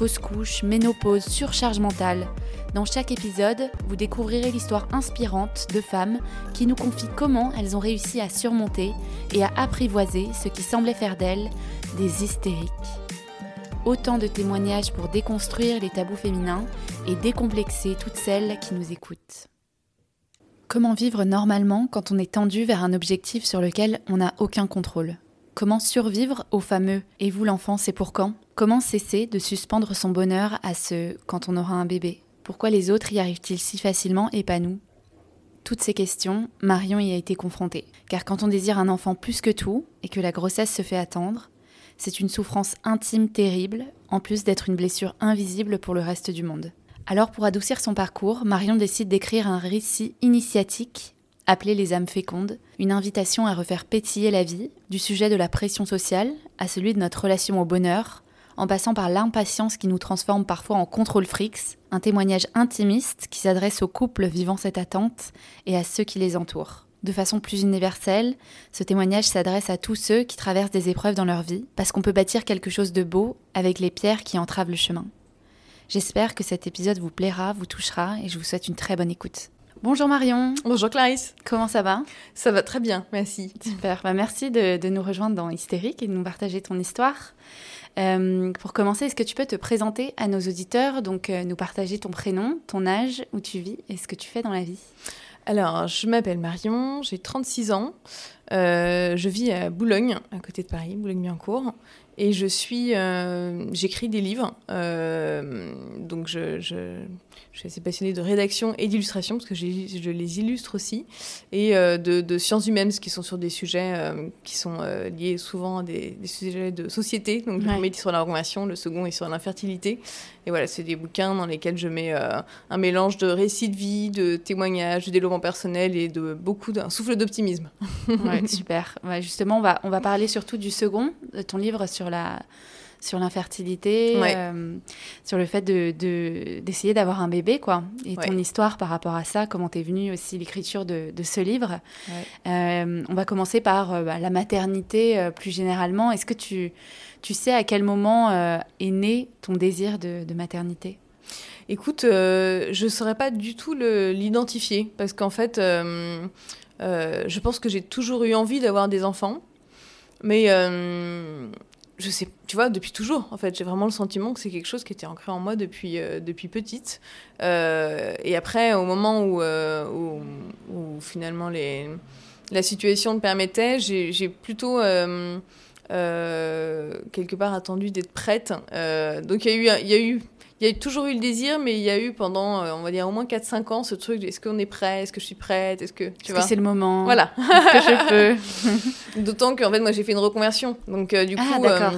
fausse couche, ménopause, surcharge mentale. Dans chaque épisode, vous découvrirez l'histoire inspirante de femmes qui nous confient comment elles ont réussi à surmonter et à apprivoiser ce qui semblait faire d'elles des hystériques. Autant de témoignages pour déconstruire les tabous féminins et décomplexer toutes celles qui nous écoutent. Comment vivre normalement quand on est tendu vers un objectif sur lequel on n'a aucun contrôle? Comment survivre au fameux Et vous l'enfant, c'est pour quand Comment cesser de suspendre son bonheur à ce quand on aura un bébé? Pourquoi les autres y arrivent-ils si facilement et pas nous? Toutes ces questions, Marion y a été confrontée. Car quand on désire un enfant plus que tout et que la grossesse se fait attendre, c'est une souffrance intime terrible, en plus d'être une blessure invisible pour le reste du monde. Alors pour adoucir son parcours, Marion décide d'écrire un récit initiatique appelé Les âmes fécondes, une invitation à refaire pétiller la vie, du sujet de la pression sociale à celui de notre relation au bonheur, en passant par l'impatience qui nous transforme parfois en contrôle frix, un témoignage intimiste qui s'adresse aux couples vivant cette attente et à ceux qui les entourent. De façon plus universelle, ce témoignage s'adresse à tous ceux qui traversent des épreuves dans leur vie, parce qu'on peut bâtir quelque chose de beau avec les pierres qui entravent le chemin. J'espère que cet épisode vous plaira, vous touchera et je vous souhaite une très bonne écoute. Bonjour Marion. Bonjour Clarisse. Comment ça va? Ça va très bien, merci. Super. Bah, merci de, de, nous rejoindre dans Hystérique et de nous partager ton histoire. Euh, pour commencer, est-ce que tu peux te présenter à nos auditeurs, donc euh, nous partager ton prénom, ton âge, où tu vis et ce que tu fais dans la vie Alors, je m'appelle Marion, j'ai 36 ans. Euh, je vis à Boulogne, à côté de Paris, Boulogne-Billancourt. Et je suis, j'écris des livres, donc je, je, je, suis assez passionnée de rédaction et d'illustration parce que je, les illustre aussi, et euh, de, de, sciences humaines qui sont sur des sujets euh, qui sont euh, liés souvent à des, des, sujets de société. Donc le premier est sur la reconversion, le second est sur l'infertilité. Et voilà, c'est des bouquins dans lesquels je mets un mélange de récits de vie, de témoignages, de développement personnel et de beaucoup d'un souffle d'optimisme. ouais, super. Ouais, justement, on va, on va parler surtout du second, de ton livre sur la sur l'infertilité, ouais. euh, sur le fait de, d'essayer de, d'avoir un bébé, quoi. Et ton histoire par rapport à ça, comment t'es venue aussi l'écriture de, de, ce livre. Ouais. Euh, on va commencer par euh, bah, la maternité plus généralement. Est-ce que tu, tu sais à quel moment est né ton désir de, de maternité? Écoute, je ne saurais pas du tout l'identifier parce qu'en fait, je pense que j'ai toujours eu envie d'avoir des enfants. Mais je sais, tu vois, depuis toujours, en fait, j'ai vraiment le sentiment que c'est quelque chose qui était ancré en moi depuis, euh, depuis petite. Euh, et après, au moment où, euh, où, finalement la situation le permettait, j'ai plutôt quelque part attendu d'être prête. donc il y y a eu il y a toujours eu le désir, mais il y a eu pendant, on va dire, au moins 4-5 ans, ce truc est-ce qu'on est prêt Est-ce que je suis prête Est-ce que tu est vois que c'est le moment Voilà. Est-ce que je peux D'autant qu'en fait, moi, j'ai fait une reconversion. Donc, euh, du ah, coup, euh,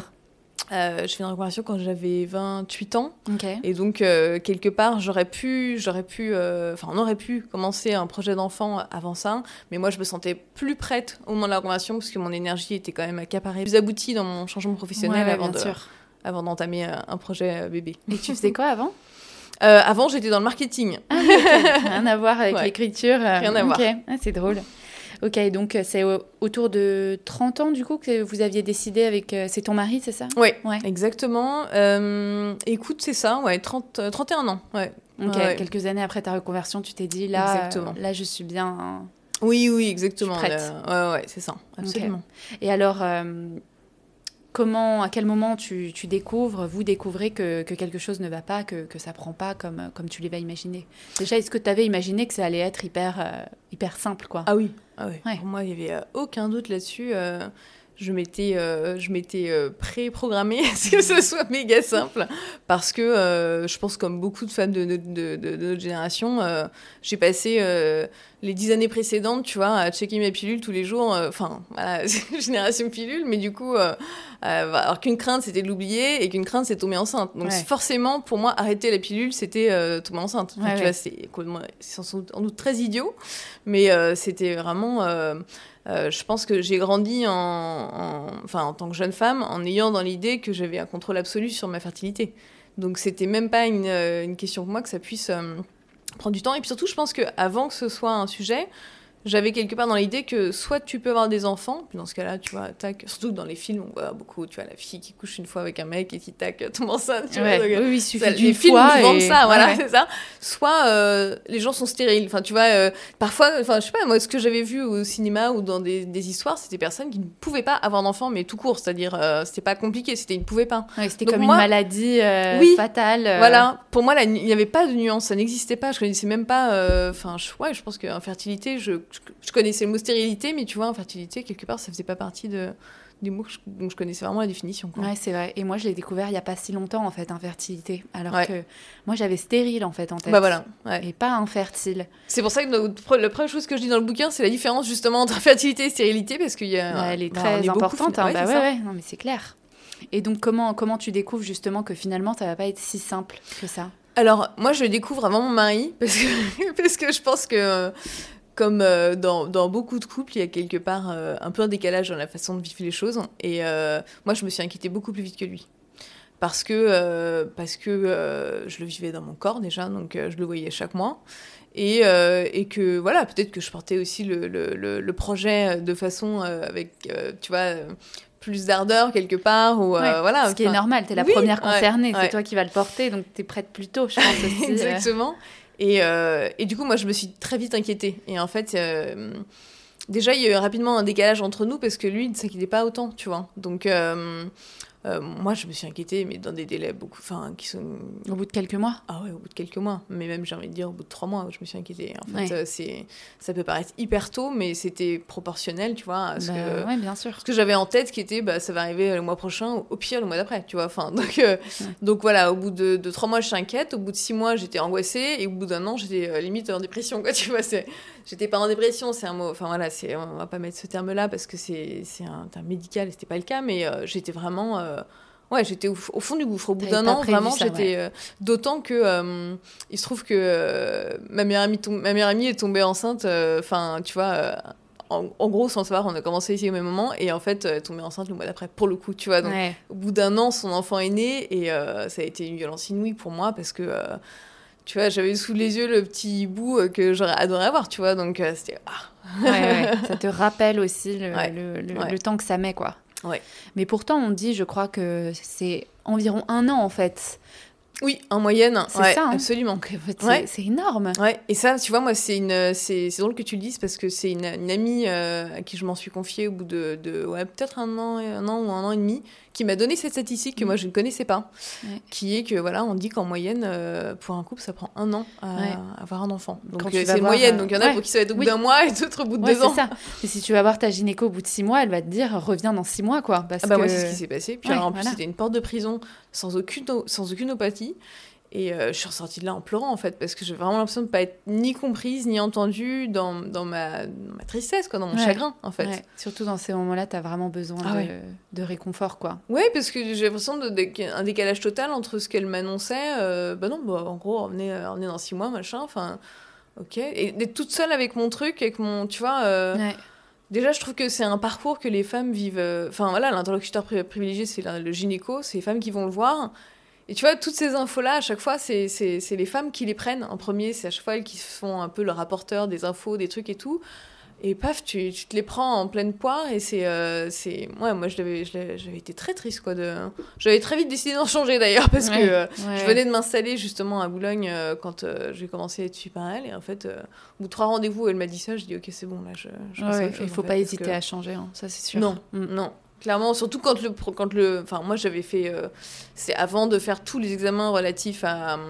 euh, je fais une reconversion quand j'avais 28 ans. Okay. Et donc, euh, quelque part, j'aurais pu, j'aurais pu, enfin, on aurait pu commencer un projet d'enfant avant ça. Mais moi, je me sentais plus prête au moment de la reconversion parce que mon énergie était quand même accaparée, plus aboutie dans mon changement professionnel ouais, avant de. Sûr avant d'entamer un projet bébé. Et tu faisais quoi avant? Euh, Avant, j'étais dans le marketing. Ah, okay. Rien à voir avec ouais. l'écriture. Rien à okay. voir. Ah, c'est drôle. Ok, donc c'est autour de 30 ans du coup que vous aviez décidé avec... C'est ton mari, c'est ça? Oui, ouais. exactement. Euh, écoute, c'est ça, ouais, 30, 31 ans. Ouais. Ok, ouais. quelques années après ta reconversion, tu t'es dit là, exactement. là je suis bien... Hein, oui, oui, exactement. Je suis prête. Euh, ouais, ouais, c'est ça, absolument. Okay. Et alors, euh, comment, à quel moment tu, tu, découvres, vous découvrez que, que, quelque chose ne va pas, que, que ça prend pas comme, comme tu l'avais imaginé Déjà, est-ce que tu avais imaginé que ça allait être hyper, euh, hyper simple quoi? Ah oui, ah oui. Ouais. pour moi, il n'y avait euh, aucun doute là-dessus. Euh, je m'étais euh, je m'étais euh, pré-programmée à ce que ce soit méga simple parce que euh, je pense comme beaucoup de femmes de, de, de, de notre génération j'ai passé les dix années précédentes tu vois à checker mes pilules tous les jours enfin voilà génération pilule mais du coup alors qu'une crainte c'était de l'oublier et qu'une crainte c'est tomber enceinte. Donc forcément pour moi arrêter la pilule c'était tomber enceinte. Enfin, tu vois c'est en doute très idiot mais c'était vraiment euh, je pense que j'ai grandi en, enfin, en tant que jeune femme en ayant dans l'idée que j'avais un contrôle absolu sur ma fertilité. Donc c'était même pas une, euh, question pour moi que ça puisse euh, prendre du temps. Et puis surtout, je pense qu'avant que ce soit un sujet, j'avais quelque part dans l'idée que soit tu peux avoir des enfants, puis dans ce cas-là, tu vois, tac, surtout dans les films, on voit beaucoup, tu vois, la fille qui couche une fois avec un mec et qui tac, tombe enceinte, tu vois. oui, oui, il suffit fois. Films et... ça, voilà, c'est ça. Soit euh, les gens sont stériles, enfin, tu vois, euh, parfois, enfin, je sais pas, moi, ce que j'avais vu au cinéma ou dans des, des histoires, c'était des personnes qui ne pouvaient pas avoir d'enfants, mais tout court, c'est-à-dire, euh, c'était pas compliqué, c'était ils ne pouvaient pas. c'était comme une maladie oui, fatale. Voilà, pour moi, il n'y avait pas de nuance, ça n'existait pas, je connaissais même pas, enfin, ouais, je pense qu'infertilité, je, je, je connaissais le mot stérilité, mais tu vois, infertilité, quelque part, ça faisait pas partie de, du mot dont je connaissais vraiment la définition. Quoi. Ouais, c'est vrai. Et moi, je l'ai découvert il y a pas si longtemps, en fait, infertilité. Alors que moi, j'avais stérile, en fait, en tête. Bah voilà. Et pas infertile. C'est pour ça que la première chose que je dis dans le bouquin, c'est la différence, justement, entre infertilité et stérilité, parce qu'il y a. elle est bah, très importante. Hein. bah ouais, ouais, non, mais c'est clair. Et donc, comment, comment tu découvres, justement, que finalement, ça va pas être si simple que ça? Alors, moi, je découvre avant mon mari, parce que, parce que je pense que comme euh, dans, dans, beaucoup de couples, il y a quelque part euh, un peu un décalage dans la façon de vivre les choses. Et euh, moi, je me suis inquiétée beaucoup plus vite que lui. Parce que, parce que je le vivais dans mon corps déjà, donc je le voyais chaque mois. Et, et que voilà, peut-être que je portais aussi le, le, le, projet de façon avec, tu vois, plus d'ardeur quelque part. Ou, voilà, ce qui est normal, tu es la première concernée, c'est toi qui vas le porter, donc tu es prête plus tôt, je pense aussi. Exactement. Et, euh, et, du coup, moi, je me suis très vite inquiétée. Et en fait, euh, déjà, il y a eu rapidement un décalage entre nous parce que lui, il ne s'inquiétait pas autant, tu vois. Donc, euh, euh, moi, je me suis inquiétée, mais dans des délais beaucoup, enfin, qui sont au bout de quelques mois? Ah ouais, au bout de quelques mois. Mais même, j'ai envie de dire, au bout de trois mois, je me suis inquiétée. En fait, euh, c'est, ça peut paraître hyper tôt, mais c'était proportionnel, tu vois, à ce bah, que, ouais, bien sûr. ce que j'avais en tête, qui était, bah, ça va arriver le mois prochain, au pire le mois d'après, tu vois. Enfin, donc, euh, donc voilà, au bout de, de, trois mois, je suis inquiète. Au bout de six mois, j'étais angoissée, et au bout d'un an, j'étais limite en dépression, quoi. Tu vois, c'est, j'étais pas en dépression, c'est un mot. Enfin voilà, c'est, on va pas mettre ce terme-là parce que c'est, c'est un terme médical, et c'était pas le cas, mais j'étais vraiment ouais, j'étais au, fond du gouffre. Au bout d'un an, vraiment, j'étais. Euh, d'autant que euh, il se trouve que euh, ma, meilleure amie ma meilleure amie est tombée enceinte. Enfin, tu vois. En, gros, sans savoir, on a commencé ici au même moment et en fait, elle est tombée enceinte le mois d'après, pour le coup, tu vois. Donc, au bout d'un an, son enfant est né et ça a été une violence inouïe pour moi parce que tu vois, j'avais sous les yeux le petit bout que j'aurais adoré avoir, tu vois, donc c'était... Ah. ouais, ça te rappelle aussi le, le, le, temps que ça met, quoi. Ouais. Mais pourtant, on dit, je crois que c'est environ un an en fait. Oui, en moyenne. C'est ça, hein. absolument. C'est énorme. Ouais. Et ça, tu vois, moi, c'est une, c'est drôle que tu le dises parce que c'est une, une, amie euh, à qui je m'en suis confiée au bout de, de ouais, peut-être un an, un an ou un an et demi, qui m'a donné cette statistique que moi je ne connaissais pas, qui est que voilà, on dit qu'en moyenne euh, pour un couple ça prend un an à avoir un enfant. Donc euh, c'est moyenne, donc il y en a pour qui ça va être au bout d'un mois et d'autres au bout de deux ans. Ça. Et si tu vas voir ta gynéco au bout de six mois, elle va te dire reviens dans six mois quoi. Parce ah bah moi c'est ce qui s'est passé. Puis alors, en plus c'était une porte de prison sans aucune sans aucune opathie. Et euh, je suis ressortie de là en pleurant, en fait, parce que j'ai vraiment l'impression de ne pas être ni comprise, ni entendue dans, dans, ma, ma, tristesse, quoi, dans mon chagrin, en fait. Surtout dans ces moments-là, tu as vraiment besoin ah de, de, réconfort, quoi. Oui, parce que j'ai l'impression d'un décalage total entre ce qu'elle m'annonçait. Euh, bah non, bah, en gros, on est, on est dans six mois, machin, enfin, ok. Et d'être toute seule avec mon truc, avec mon, tu vois... Euh, déjà, je trouve que c'est un parcours que les femmes vivent. Enfin, voilà, l'interlocuteur privilégié, c'est le gynéco, c'est les femmes qui vont le voir. Et tu vois, toutes ces infos-là, à chaque fois, c'est les femmes qui les prennent en premier. C'est à chaque fois elles qui font un peu le rapporteur des infos, des trucs et tout. Et paf, tu, tu te les prends en pleine poire. Et c'est. Euh, ouais, moi, j'avais été très triste, quoi. De... J'avais très vite décidé d'en changer, d'ailleurs, parce que euh, je venais de m'installer justement à Boulogne euh, quand j'ai commencé à être suivie par elle. Et en fait, au bout de trois rendez-vous, elle m'a dit ça. Je dis, ok, c'est bon, là, je. je il faut pas hésiter à changer, hein, ça, c'est sûr. Non, mm. non. Clairement, surtout quand le, quand le, enfin moi j'avais fait, euh, c'est avant de faire tous les examens relatifs à,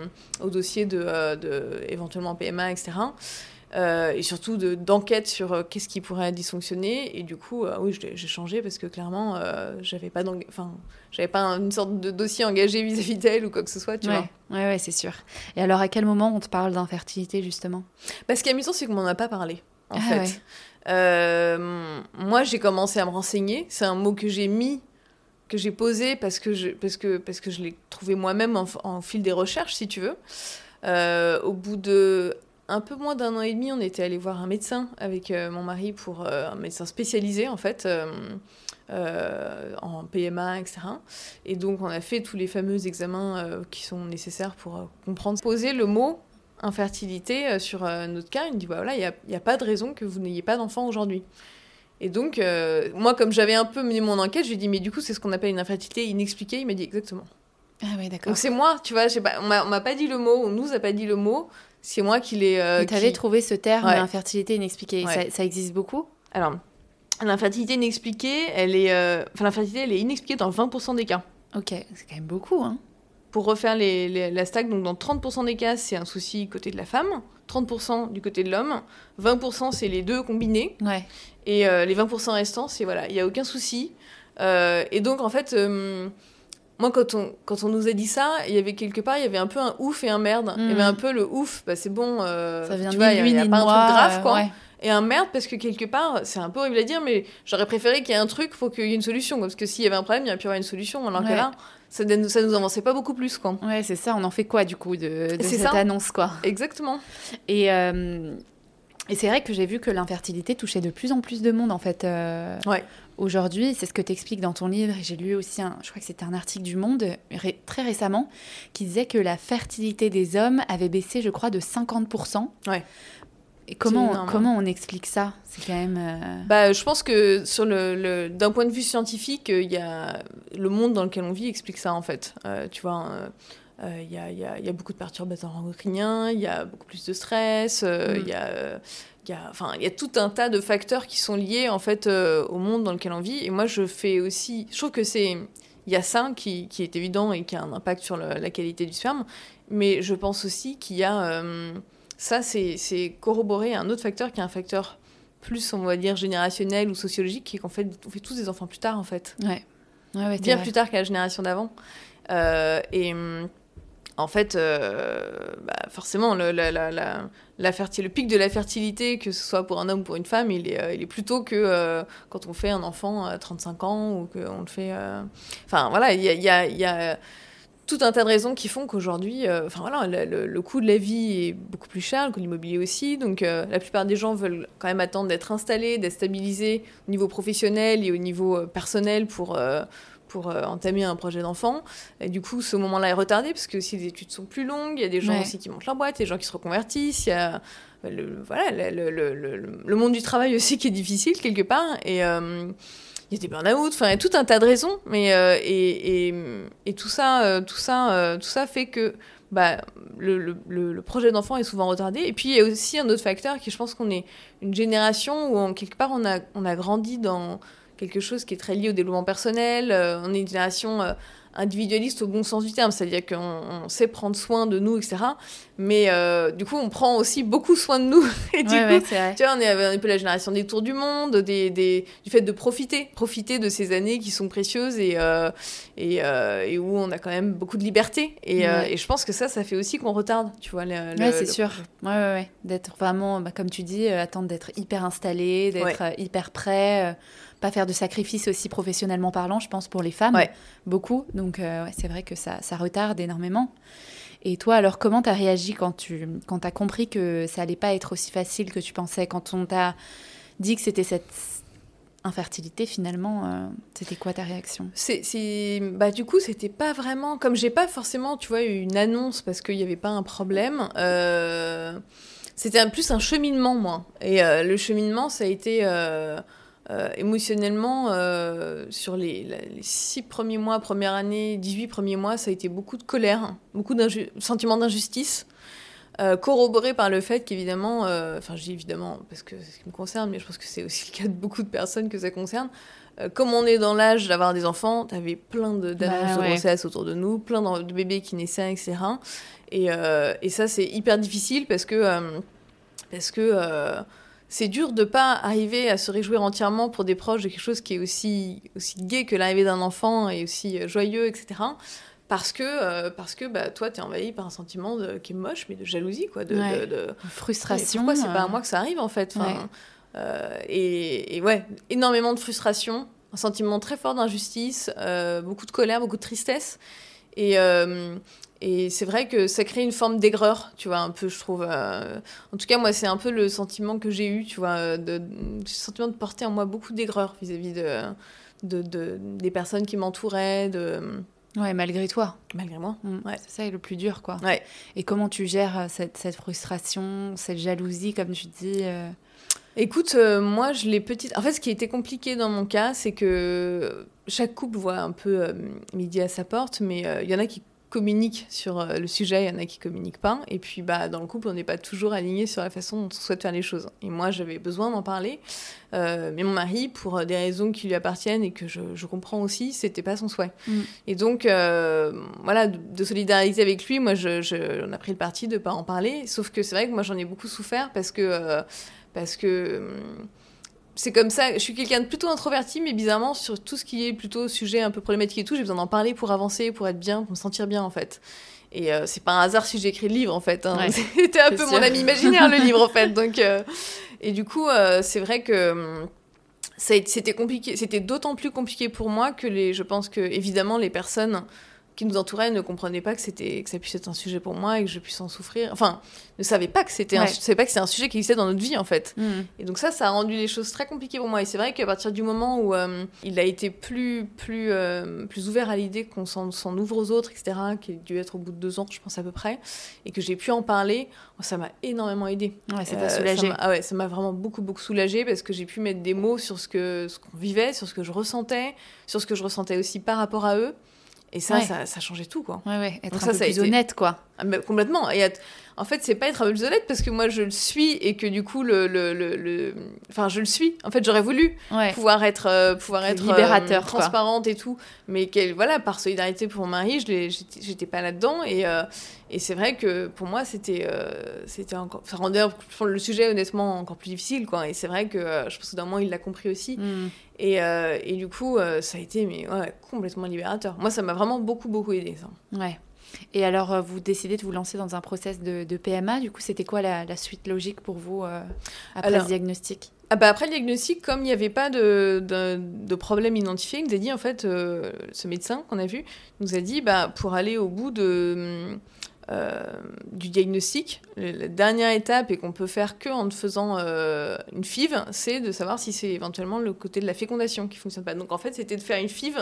au dossier de, euh, de éventuellement PMA, etc. euh, et surtout d'enquête sur euh, qu'est-ce qui pourrait dysfonctionner. Et du coup, euh, oui, j'ai changé parce que clairement, j'avais pas, enfin, j'avais pas une sorte de dossier engagé vis-à-vis d'elle ou quoi que ce soit, tu ouais. vois. Ouais, ouais, c'est sûr. Et alors, à quel moment on te parle d'infertilité, justement? Bah, Ce qui est amusant, c'est qu'on m'en a pas parlé, en ah fait. moi, j'ai commencé à me renseigner. C'est un mot que j'ai mis que j'ai posé parce que je, parce que, parce que je l'ai trouvé moi-même en, en, fil des recherches, si tu veux. au bout de un peu moins d'un an et demi, on était allé voir un médecin avec euh, mon mari pour euh, un médecin spécialisé en fait euh, en PMA, etc. Et donc on a fait tous les fameux examens qui sont nécessaires pour comprendre. Poser le mot infertilité sur notre cas, il me dit voilà, il n'y a, a, pas de raison que vous n'ayez pas d'enfant aujourd'hui. Et donc, moi, comme j'avais un peu mené mon enquête, j'ai dit, mais du coup, c'est ce qu'on appelle une infertilité inexpliquée. Il m'a dit exactement. Ah oui, d'accord. Donc c'est moi, tu vois, pas, on m'a pas dit le mot, on nous a pas dit le mot, c'est moi qui l'ai. Euh, tu avais trouvé ce terme infertilité inexpliquée. Ça, existe beaucoup? Alors, l'infertilité inexpliquée, elle est, euh, enfin, l'infertilité, elle est inexpliquée dans 20% des cas. Ok, c'est quand même beaucoup, hein. Pour refaire les, la stack, donc dans 30% des cas, c'est un souci côté de la femme, 30% du côté de l'homme, 20% c'est les deux combinés, ouais. et euh, les 20% restants, c'est voilà, il n'y a aucun souci. et donc en fait, moi, quand on, quand on nous a dit ça, il y avait quelque part, il y avait un peu un ouf et un merde. Il y avait mm. un peu le ouf, bah, c'est bon, euh, ça vient tu vois, il n'y a, pas un truc grave, quoi. Et un merde, parce que quelque part, c'est un peu horrible à dire, mais j'aurais préféré qu'il y ait un truc pour qu'il y ait une solution. Parce que s'il y avait un problème, il y aurait pu y avoir une solution. Alors que là, ça, ça nous avançait pas beaucoup plus, quoi. Ouais, c'est ça. On en fait quoi, du coup, de, de cette annonce, quoi? Exactement. Et. Euh, et c'est vrai que j'ai vu que l'infertilité touchait de plus en plus de monde en fait. Euh, ouais. Aujourd'hui, c'est ce que tu expliques dans ton livre. J'ai lu aussi, un, je crois que c'était un article du Monde très récemment qui disait que la fertilité des hommes avait baissé, je crois, de 50%. Ouais. Et comment, comment on explique ça? C'est quand même. Euh, bah, je pense que sur le, d'un point de vue scientifique, il y a le monde dans lequel on vit explique ça en fait. Euh, tu vois. Il euh, y, a, y, y, a, beaucoup de perturbateurs endocriniens, il y a beaucoup plus de stress, euh, il mm. y a il enfin, il y a tout un tas de facteurs qui sont liés en fait euh, au monde dans lequel on vit. Et moi, je fais aussi. Je trouve que c'est. Il y a ça qui, qui, est évident et qui a un impact sur la qualité du sperme. Mais je pense aussi qu'il y a. ça, c'est corroboré un autre facteur qui est un facteur plus, on va dire, générationnel ou sociologique, qui est qu'en fait, on fait tous des enfants plus tard, en fait. Ouais. ouais, Bien plus tard qu'à la génération d'avant. et hum, en fait, euh, bah, forcément, le, la, la, la, le pic de la fertilité, que ce soit pour un homme ou pour une femme, il est, euh, il est plutôt que euh, quand on fait un enfant à 35 ans ou qu'on le fait. Enfin, voilà, il y a, y, a, y a, tout un tas de raisons qui font qu'aujourd'hui, enfin voilà, le, coût de la vie est beaucoup plus cher, le coût de l'immobilier aussi. Donc, la plupart des gens veulent quand même attendre d'être installés, d'être stabilisés au niveau professionnel et au niveau personnel pour pour euh, entamer un projet d'enfant. Et du coup, ce moment-là est retardé parce que si les études sont plus longues, il y a des gens aussi qui montent leur boîte, des gens qui se reconvertissent, il y a le, voilà, le, le, le, monde du travail aussi qui est difficile quelque part. Et euh, il y a des burn-out, enfin, il y a tout un tas de raisons. Mais, euh, et, et, tout, ça, tout, ça, tout ça fait que bah, le, le, projet d'enfant est souvent retardé. Et puis, il y a aussi un autre facteur qui, je pense qu'on est une génération où, en, quelque part, on a, on a grandi dans, quelque chose qui est très lié au développement personnel. Euh, on est une génération euh, individualiste au bon sens du terme, c'est-à-dire qu'on sait prendre soin de nous, etc. Mais euh, du coup, on prend aussi beaucoup soin de nous. Et du coup, tu vois, on est un peu la génération des tours du monde, des, des, du fait de profiter, profiter de ces années qui sont précieuses et, et, et, où on a quand même beaucoup de liberté. Et, et je pense que ça, ça fait aussi qu'on retarde, tu vois. Le, ouais, c'est sûr. Ouais, ouais, ouais. D'être vraiment, bah, comme tu dis, attendre d'être hyper installé, d'être hyper prêt pas faire de sacrifices aussi professionnellement parlant, je pense, pour les femmes. Beaucoup. Donc, euh, c'est vrai que ça, ça, retarde énormément. Et toi, alors, comment tu as réagi quand tu quand as compris que ça allait pas être aussi facile que tu pensais Quand on t'a dit que c'était cette infertilité, finalement, euh, c'était quoi ta réaction? C'est, bah, Du coup, c'était pas vraiment. Comme j'ai pas forcément, tu vois, une annonce parce qu'il n'y avait pas un problème. Euh, c'était plus un cheminement, moi. Et le cheminement, ça a été euh, émotionnellement, euh, sur les, six premiers mois, première année, 18 premiers mois, ça a été beaucoup de colère, beaucoup de sentiments d'injustice, euh, corroboré par le fait qu'évidemment, enfin je dis évidemment parce que c'est ce qui me concerne, mais je pense que c'est aussi le cas de beaucoup de personnes que ça concerne, comme on est dans l'âge d'avoir des enfants, tu avais plein d'annonces de, bah, grossesse autour de nous, plein de bébés qui naissaient, etc. Et, et ça, c'est hyper difficile parce que Parce que c'est dur de pas arriver à se réjouir entièrement pour des proches de quelque chose qui est aussi, aussi gai que l'arrivée d'un enfant et aussi joyeux, etc parce que, euh, parce que bah, toi, tu es envahi par un sentiment de, qui est moche, mais de jalousie, quoi. De, de, frustration. Pourquoi c'est pas à euh. moi que ça arrive, en fait euh, et, ouais, énormément de frustration, un sentiment très fort d'injustice, beaucoup de colère, beaucoup de tristesse. Et, et c'est vrai que ça crée une forme d'aigreur, tu vois, un peu, je trouve. en tout cas, moi, c'est un peu le sentiment que j'ai eu, tu vois, de, le sentiment de porter en moi beaucoup d'aigreur vis-à-vis de, de, des personnes qui m'entouraient, de Ouais, malgré toi. Malgré moi. Mm. Ouais. C'est ça le plus dur, quoi. Ouais. Et comment tu gères euh, cette, cette frustration, cette jalousie, comme tu dis euh? Écoute, euh, moi, je l'ai petite. En fait, ce qui été compliqué dans mon cas, c'est que chaque couple voit un peu midi à sa porte, mais il y en a qui communiquent sur euh, le sujet, il y en a qui communiquent pas. Et puis bah, dans le couple, on n'est pas toujours aligné sur la façon dont on souhaite faire les choses. Et moi, j'avais besoin d'en parler. Euh, mais mon mari, pour des raisons qui lui appartiennent et que je, je comprends aussi, c'était pas son souhait. Mm. Et donc, euh, voilà, de, solidariser avec lui, moi, je, je, on a pris le parti de pas en parler. Sauf que c'est vrai que moi, j'en ai beaucoup souffert parce que. parce que c'est comme ça. Je suis quelqu'un de plutôt introverti, mais bizarrement, sur tout ce qui est plutôt sujet un peu problématique et tout, j'ai besoin d'en parler pour avancer, pour être bien, pour me sentir bien, en fait. Et euh, c'est pas un hasard si j'ai écrit le livre, en fait. Hein. C'était un peu mon ami imaginaire, le livre, en fait. Donc, euh, Et du coup, euh, c'est vrai que hum, c'était compliqué. C'était d'autant plus compliqué pour moi que les, je pense que, évidemment, les personnes qui nous entouraient ne comprenaient pas que c'était que ça puisse être un sujet pour moi et que je puisse en souffrir. Enfin, ne savaient pas que c'était un, pas que c'est un sujet qui existait dans notre vie en fait. Mm. Et donc ça, ça a rendu les choses très compliquées pour moi. Et c'est vrai qu'à partir du moment où euh, il a été plus plus euh, plus ouvert à l'idée qu'on s'en, ouvre aux autres, etc., qui a dû être au bout de deux ans, je pense à peu près, et que j'ai pu en parler, ça m'a énormément aidé. Ouais, ça t'a euh, soulagé. ah ouais, ça m'a vraiment beaucoup beaucoup soulagé parce que j'ai pu mettre des mots sur ce que ce qu'on vivait, sur ce que je ressentais, sur ce que je ressentais aussi par rapport à eux. Et ça, ça, ça, changeait tout, quoi. Ouais, ouais, être un ça, peu plus honnête, quoi. Ah, complètement. Et en fait, c'est pas être un honnête parce que moi, je le suis et que du coup, le, le, le, enfin, je le suis. En fait, j'aurais voulu pouvoir être, euh, pouvoir être libérateur, euh, transparente et tout, mais voilà, par solidarité pour mon mari, je j'étais pas là-dedans et euh, et c'est vrai que pour moi, c'était c'était encore, ça rendait le sujet honnêtement encore plus difficile, quoi. Et c'est vrai que je pense que d'un moment, il l'a compris aussi. Mm. Et, et, du coup, ça a été mais complètement libérateur. Moi, ça m'a vraiment beaucoup beaucoup aidé ça. Ouais. Et alors, euh, vous décidez de vous lancer dans un process de, PMA. Du coup, c'était quoi la, suite logique pour vous euh, après le diagnostic? ah bah après le diagnostic, comme il n'y avait pas de, de, problème identifié, il nous a dit, en fait, euh, ce médecin qu'on a vu, nous a dit, bah, pour aller au bout de, du diagnostic, la dernière étape, et qu'on peut faire que en faisant une FIV, c'est de savoir si c'est éventuellement le côté de la fécondation qui fonctionne pas. Donc en fait, c'était de faire une FIV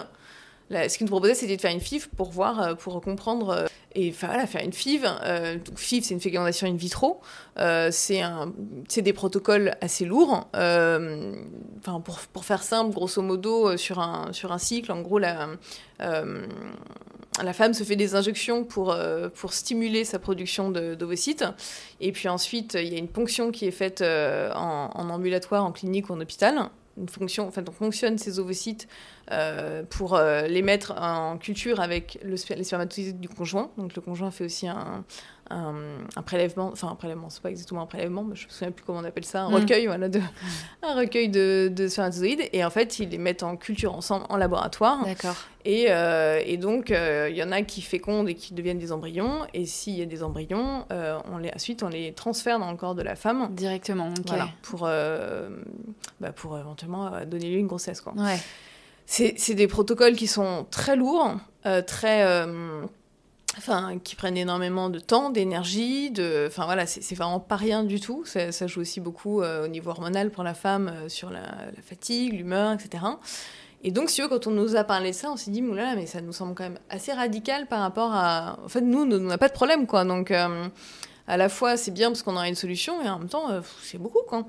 ce qu'il nous proposait, c'était de faire une FIV pour voir, euh, pour comprendre euh, et voilà, faire une FIV. Euh, FIV, c'est une fécondation in vitro. c'est des protocoles assez lourds. Pour, faire simple, grosso modo, sur un cycle, en gros la femme se fait des injections pour, stimuler sa production d'ovocytes. Et puis ensuite, il y a une ponction qui est faite en, ambulatoire, en clinique ou en hôpital une fonction, enfin, on fonctionne ces ovocytes euh, pour euh, les mettre en culture avec le, les spermatozoïdes du conjoint. Donc le conjoint fait aussi un, un, prélèvement, enfin un prélèvement, c'est pas exactement un prélèvement, mais je me souviens plus comment on appelle ça, un mm. recueil, voilà, de, un recueil de, de spermatozoïdes. Et en fait, ils les mettent en culture ensemble en laboratoire. D'accord. Et, euh, et, donc, il y en a qui fécondent et qui deviennent des embryons. Et s'il y a des embryons, on les, ensuite, on les transfère dans le corps de la femme. Directement, ok. Voilà, pour, bah, pour éventuellement donner lieu à une grossesse, quoi. Ouais. C'est des protocoles qui sont très lourds, euh, très. Euh, enfin, qui prennent énormément de temps, d'énergie, de. Enfin voilà, c'est vraiment pas rien du tout. Ça, joue aussi beaucoup euh, au niveau hormonal pour la femme sur la, fatigue, l'humeur, etc. Et donc, si quand on nous a parlé de ça, on s'est dit, moulala, mais ça nous semble quand même assez radical par rapport à. En fait, nous, on n'a pas de problème, quoi. Donc à la fois c'est bien parce qu'on aura une solution et en même temps euh, c'est beaucoup quoi.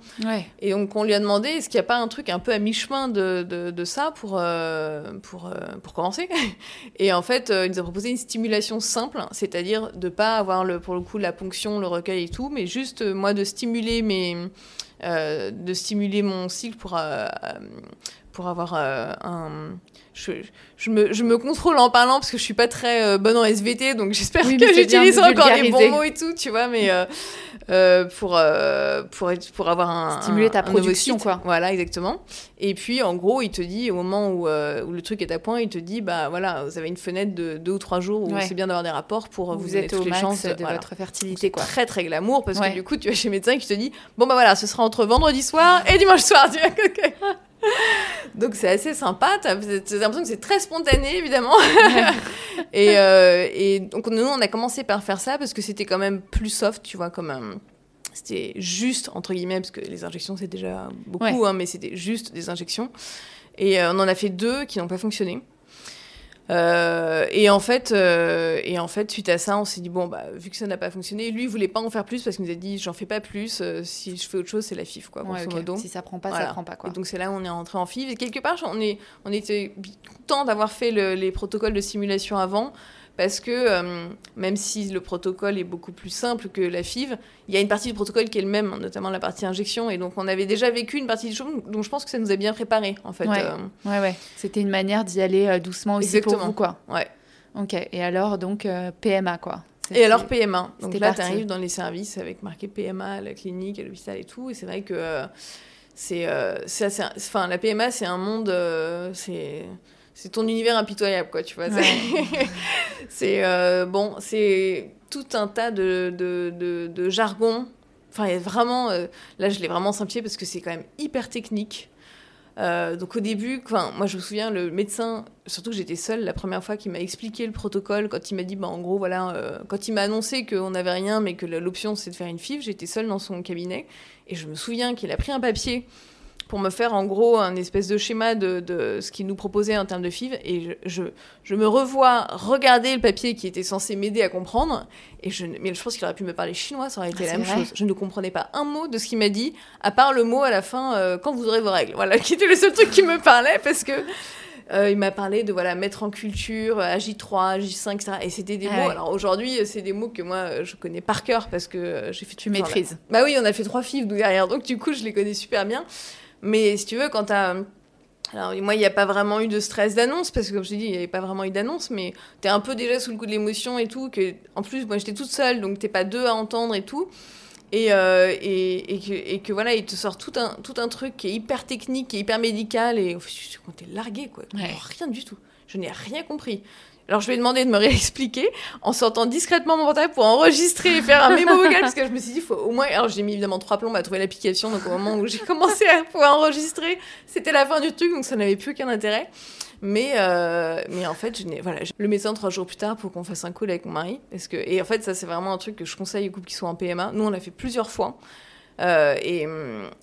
Et donc on lui a demandé est-ce qu'il n'y a pas un truc un peu à mi-chemin de, de, ça pour, euh, pour, euh, pour commencer Et en fait il nous a proposé une stimulation simple, c'est-à-dire de pas avoir le, pour le coup la ponction, le recueil et tout, mais juste moi de stimuler mes... de stimuler mon cycle pour pour avoir un. Je, je, me, je, me, contrôle en parlant parce que je suis pas très bonne en SVT, donc j'espère que j'utilise encore les bons mots et tout, tu vois, mais euh, pour, euh, pour, pour avoir un. Stimuler ta production, quoi. Voilà, exactement. Et puis, en gros, il te dit, au moment où, euh, où, le truc est à point, il te dit, bah voilà, vous avez une fenêtre de deux ou trois jours où c'est bien d'avoir des rapports pour vous, vous êtes toutes les chances de votre fertilité, quoi. Très, très glamour parce que du coup, tu vas chez le médecin qui te dit, bon, bah voilà, ce sera entre vendredi soir et dimanche soir. Donc c'est assez sympa, t'as l'impression que c'est très spontané évidemment. et, euh, et, donc nous on a commencé par faire ça parce que c'était quand même plus soft, tu vois, comme c'était juste entre guillemets parce que les injections c'est déjà beaucoup, hein, mais c'était juste des injections. Et euh, on en a fait deux qui n'ont pas fonctionné. Euh, et en fait, euh, et en fait, suite à ça, on s'est dit bon, bah, vu que ça n'a pas fonctionné, lui il voulait pas en faire plus parce qu'il nous a dit j'en fais pas plus. Euh, si je fais autre chose, c'est la FIF quoi. Si ça prend pas, ça prend pas quoi. Et donc c'est là où on est rentré en FIF. Et quelque part, on est, on était content d'avoir fait les protocoles de simulation avant parce que euh, même si le protocole est beaucoup plus simple que la FIV, il y a une partie du protocole qui est le même, notamment la partie injection, et donc on avait déjà vécu une partie du choses, donc je pense que ça nous a bien préparé en fait. Ouais, euh. ouais, C'était une manière d'y aller euh, doucement aussi Exactement. pour vous, quoi. Ouais. Ok, et alors donc PMA, quoi. Et alors PMA. Donc là, tu arrives dans les services avec marqué PMA à la clinique, à l'hôpital et tout, et c'est vrai que c'est, enfin, la PMA, c'est un monde, c'est c'est ton univers impitoyable, quoi, tu vois. C'est euh, bon, c'est tout un tas de, de, de, jargon. Enfin, il y a vraiment. Euh, là, je l'ai vraiment simplifié parce que c'est quand même hyper technique. Euh, donc au début, moi je me souviens, le médecin, surtout que j'étais seule la première fois, qui m'a expliqué le protocole, quand il m'a dit, bah, en gros, voilà, quand il m'a annoncé qu'on n'avait rien, mais que l'option c'est de faire une FIV, j'étais seule dans son cabinet. Et je me souviens qu'il a pris un papier pour me faire en gros un espèce de schéma de, de ce qu'il nous proposait en termes de FIV. Et je, je, me revois regarder le papier qui était censé m'aider à comprendre. Et je, mais je pense qu'il aurait pu me parler chinois, ça aurait été ah, la même chose. Je ne comprenais pas un mot de ce qu'il m'a dit, à part le mot à la fin, euh, quand vous aurez vos règles. Voilà, qui était le seul truc qui me parlait parce que. Euh, il m'a parlé de voilà mettre en culture AJ3, AJ5, etc. Et c'était des ah mots. Alors aujourd'hui, c'est des mots que moi je connais par cœur parce que j'ai fait. Tu maîtrises. Bah oui, on a fait trois FIV derrière, donc du coup je les connais super bien. Mais si tu veux, quand tu as. Alors, moi, il n'y a pas vraiment eu de stress d'annonce, parce que comme je t'ai dit, il n'y avait pas vraiment eu d'annonce, mais tu es un peu déjà sous le coup de l'émotion et tout. Que, en plus, moi, j'étais toute seule, donc t'es pas deux à entendre et tout. Et, euh, et, et, que, et, que, voilà, il te sort tout un, tout un truc qui est hyper technique, qui est hyper médical, et quand t'es largué, quoi. Rien du tout. Je n'ai rien compris. Alors je lui ai demandé de me réexpliquer en sortant discrètement mon portable pour enregistrer et faire un mémo vocal parce que je me suis dit, faut au moins. Alors j'ai mis évidemment trois plombs à trouver l'application, donc au moment où j'ai commencé à pouvoir enregistrer, c'était la fin du truc, donc ça n'avait plus aucun intérêt. Mais, euh, mais en fait, je voilà, le médecin trois jours plus tard pour qu'on fasse un call avec mon mari. Parce que, et en fait, ça, c'est vraiment un truc que je conseille aux couples qui sont en PMA. Nous, on l'a fait plusieurs fois. Euh, et,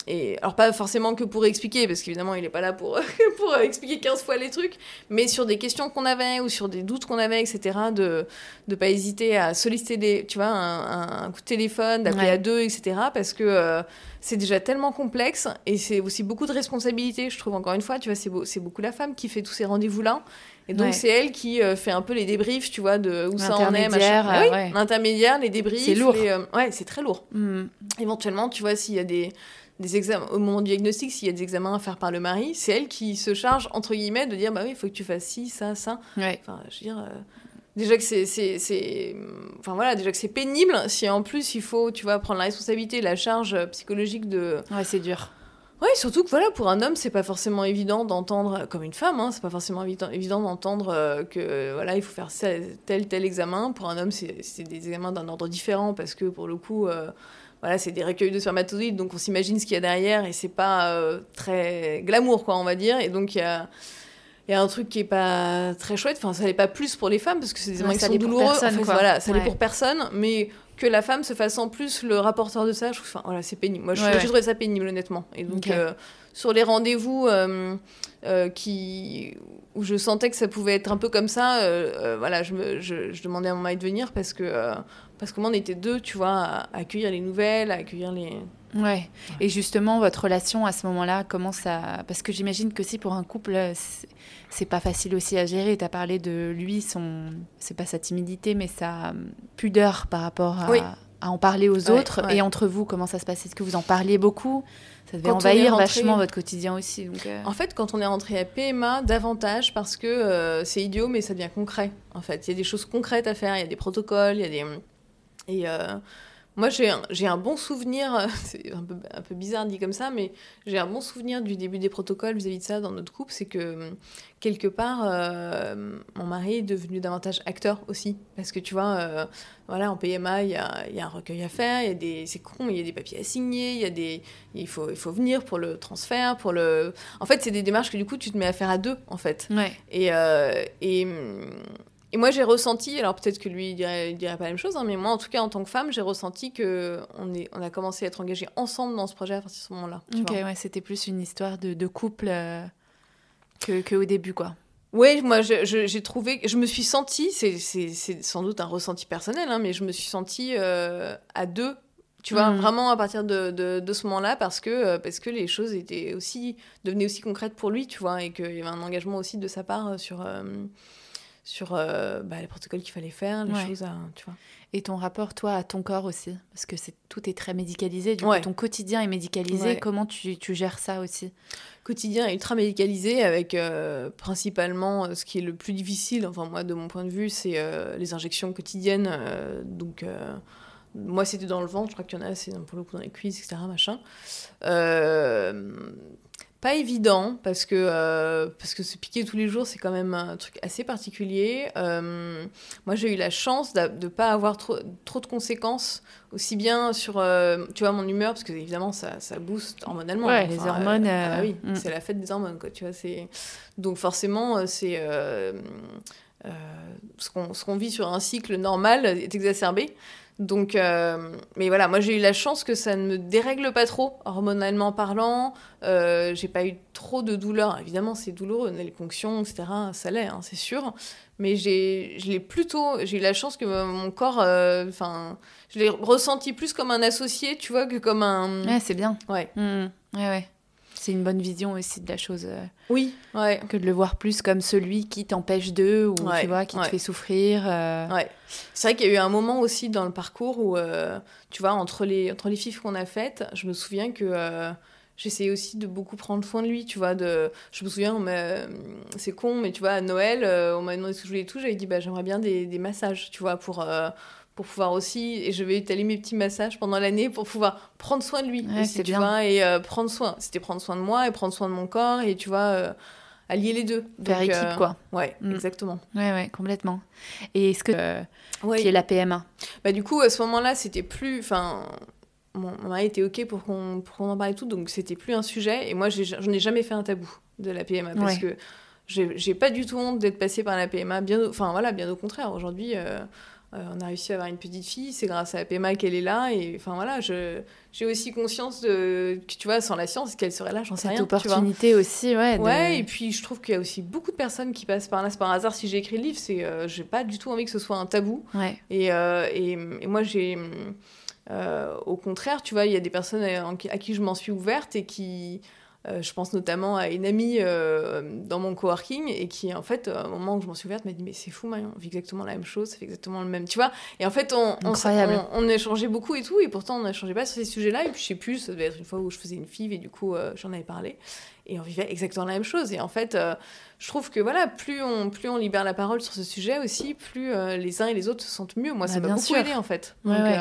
et, alors pas forcément que pour expliquer, parce qu'évidemment il n'est pas là pour, pour expliquer 15 fois les trucs, mais sur des questions qu'on avait ou sur des doutes qu'on avait, etc., de ne pas hésiter à solliciter des, tu vois, un, un coup de téléphone, d'appeler à deux, etc., parce que euh, c'est déjà tellement complexe et c'est aussi beaucoup de responsabilités, je trouve, encore une fois, tu vois, c'est beaucoup la femme qui fait tous ces rendez-vous-là. Et donc, c'est elle qui euh, fait un peu les débriefs, tu vois, de où ça en est, machin. Ah oui, L'intermédiaire, les débriefs. C'est lourd. Euh, ouais, c'est très lourd. Mm. Éventuellement, tu vois, s'il y a des, des examens, au moment du diagnostic, s'il y a des examens à faire par le mari, c'est elle qui se charge, entre guillemets, de dire, bah oui, il faut que tu fasses ci, ça, ça. Enfin, je veux dire. Euh, déjà que c'est enfin voilà déjà que c'est pénible si en plus il faut tu vois prendre la responsabilité la charge psychologique de ouais c'est dur oui, surtout que voilà, pour un homme, c'est pas forcément évident d'entendre, comme une femme, hein, c'est pas forcément évident, d'entendre euh, que voilà, il faut faire tel tel examen. Pour un homme, c'est des examens d'un ordre différent parce que pour le coup, euh, voilà, c'est des recueils de spermatozoïdes, donc on s'imagine ce qu'il y a derrière et c'est pas euh, très glamour, quoi, on va dire. Et donc il y a il y a un truc qui est pas très chouette. Enfin, ça n'est pas plus pour les femmes parce que c'est des examens qui sont douloureux. Personne, voilà, ça n'est pour personne, mais que la femme se fasse en plus le rapporteur de ça, je trouve, enfin, voilà, c'est pénible. Moi, je, ouais, trouve ça pénible, honnêtement. Et donc, euh, sur les rendez-vous euh, euh, qui où je sentais que ça pouvait être un peu comme ça, voilà, je, me, je, demandais à mon mari de venir parce que parce que moi, on était deux, tu vois, à accueillir les nouvelles, à accueillir les Ouais. Et justement, votre relation à ce moment-là, comment ça. Parce que j'imagine que si pour un couple, c'est pas facile aussi à gérer. Tu as parlé de lui, son. C'est pas sa timidité, mais sa pudeur par rapport à, à en parler aux Ouais, autres ouais. Et entre vous, comment ça se passe? Est-ce que vous en parliez beaucoup? Ça devait Quand envahir rentré- vachement votre quotidien aussi. Donc, euh, En fait, quand on est rentré à PMA, davantage parce que euh, c'est idiot, mais ça devient concret. En fait, il y a des choses concrètes à faire, il y a des protocoles, il y a des et euh, moi j'ai un, un bon souvenir. euh, C'est un peu, un peu bizarre dit comme ça, mais j'ai un bon souvenir du début des protocoles vis-à-vis de ça dans notre couple, c'est que euh, quelque part euh, mon mari est devenu davantage acteur aussi, parce que tu vois, euh, voilà, en PMA il y a, il y a un recueil à faire, il y a des, c'est con, mais il y a des papiers à signer, il y a des, il faut, il faut venir pour le transfert, pour le, en fait c'est des démarches que du coup tu te mets à faire à deux en fait. ouais. Et, euh, et, et moi, j'ai ressenti, alors peut-être que lui, il dirait, il dirait pas la même chose, hein, mais moi, en tout cas, en tant que femme, j'ai ressenti que on, est, on a commencé à être engagés ensemble dans ce projet à partir de ce moment-là. Ok, ouais, c'était plus une histoire de, de couple euh, que, que au début, quoi. Oui, moi, j'ai trouvé, je me suis sentie, c'est- sans doute un ressenti personnel, hein, mais je me suis sentie euh, à deux, tu vois, Mhm. vraiment à partir de, de, de ce moment-là, parce que, euh, parce que les choses étaient aussi, devenaient aussi concrètes pour lui, tu vois, et qu'il y avait un engagement aussi de sa part euh, sur, euh, sur euh, bah, les protocoles qu'il fallait faire, les Ouais. choses à, tu vois. Et ton rapport, toi, à ton corps aussi Parce que c'est tout est très médicalisé. Du Ouais. coup, ton quotidien est médicalisé. Ouais. Comment tu, tu gères ça aussi? Quotidien est ultra médicalisé avec euh, principalement euh, ce qui est le plus difficile, enfin moi de mon point de vue, c'est euh, les injections quotidiennes. donc moi c'était dans le ventre, je crois qu'il y en a, c'est pour le coup dans les cuisses, etc. Machin. Euh, pas évident parce que euh, parce que se piquer tous les jours c'est quand même un truc assez particulier. Euh, moi j'ai eu la chance de ne pas avoir trop, trop de conséquences aussi bien sur euh, tu vois mon humeur parce que évidemment ça, ça booste hormonalement. Ouais, les hormones, ah bah oui, mm. c'est la fête des hormones quoi. Tu vois c'est donc forcément c'est ce qu'on ce qu'on vit sur un cycle normal est exacerbé. Donc, euh, mais voilà, moi j'ai eu la chance que ça ne me dérègle pas trop, hormonalement parlant. Euh, j'ai pas eu trop de douleurs. Évidemment, c'est douloureux, les ponctions, etc. Ça l'est, hein, c'est sûr. Mais j'ai, je l'ai plutôt, j'ai eu la chance que mon corps, euh, enfin, je l'ai ressenti plus comme un associé, tu vois, que comme un. Ouais, c'est bien. Ouais. Mhm. Ouais, ouais. C'est une bonne vision aussi de la chose. euh, Oui, ouais. que de le voir plus comme celui qui t'empêche d'eux ou Ouais, tu vois, qui ouais. te fait souffrir. euh, Ouais. C'est vrai qu'il y a eu un moment aussi dans le parcours où, euh, tu vois, entre les, entre les fifs qu'on a faites, je me souviens que euh, j'essayais aussi de beaucoup prendre soin de lui, tu vois. De, je me souviens, c'est con, mais tu vois, à Noël, on m'a demandé ce que je voulais et tout, j'avais dit, bah, j'aimerais bien des, des massages, tu vois, pour, pour pouvoir aussi, et je vais étaler mes petits massages pendant l'année pour pouvoir prendre soin de lui Ouais, aussi, c'est tu bien. vois, et euh, prendre soin. C'était prendre soin de moi et prendre soin de mon corps, et tu vois, euh, allier les deux. Faire équipe, euh, quoi. Ouais, Mm. exactement. Ouais, ouais, complètement. Et est-ce que. Ouais. qui est la PMA Bah, du coup, à ce moment-là, c'était plus. Enfin, mon, mari était OK pour qu'on qu'on en parle et tout, donc c'était plus un sujet. Et moi, j'en ai jamais fait un tabou de la PMA parce Ouais. que j'ai pas du tout honte d'être passée par la PMA. Bien, au- enfin, voilà, bien au contraire. Aujourd'hui, euh, on a réussi à avoir une petite fille, c'est grâce à la PMA qu'elle est là. Et enfin, voilà, j'ai aussi conscience de. que, Tu vois, sans la science, qu'elle serait là, j'en sais Cette rien. tu vois. opportunité aussi, ouais. de- Ouais, et puis je trouve qu'il y a aussi beaucoup de personnes qui passent par là. C'est par hasard si j'ai écrit le livre, c'est euh, j'ai pas du tout envie que ce soit un tabou. Ouais. Et, euh, et, et moi, j'ai. euh, au contraire, tu vois, il y a des personnes à, à qui je m'en suis ouverte et qui. Euh, je pense notamment à une amie euh, dans mon coworking et qui, en fait, un moment où je m'en suis ouverte, m'a dit Mais c'est fou, Marion, on vit exactement la même chose, ça fait exactement le même. Tu vois Et en fait, on, on, on, on échangeait beaucoup et tout, et pourtant, on n'échangeait pas sur ces sujets-là. Et puis, je sais plus, ça devait être une fois où je faisais une fille et du coup, euh, j'en avais parlé. Et on vivait exactement la même chose. Et en fait, je trouve que voilà, plus on, plus on libère la parole sur ce sujet aussi, plus les uns et les autres se sentent mieux. Moi, ça Bah, m'a bien beaucoup sûr. aidé en fait. Ouais, Donc, ouais.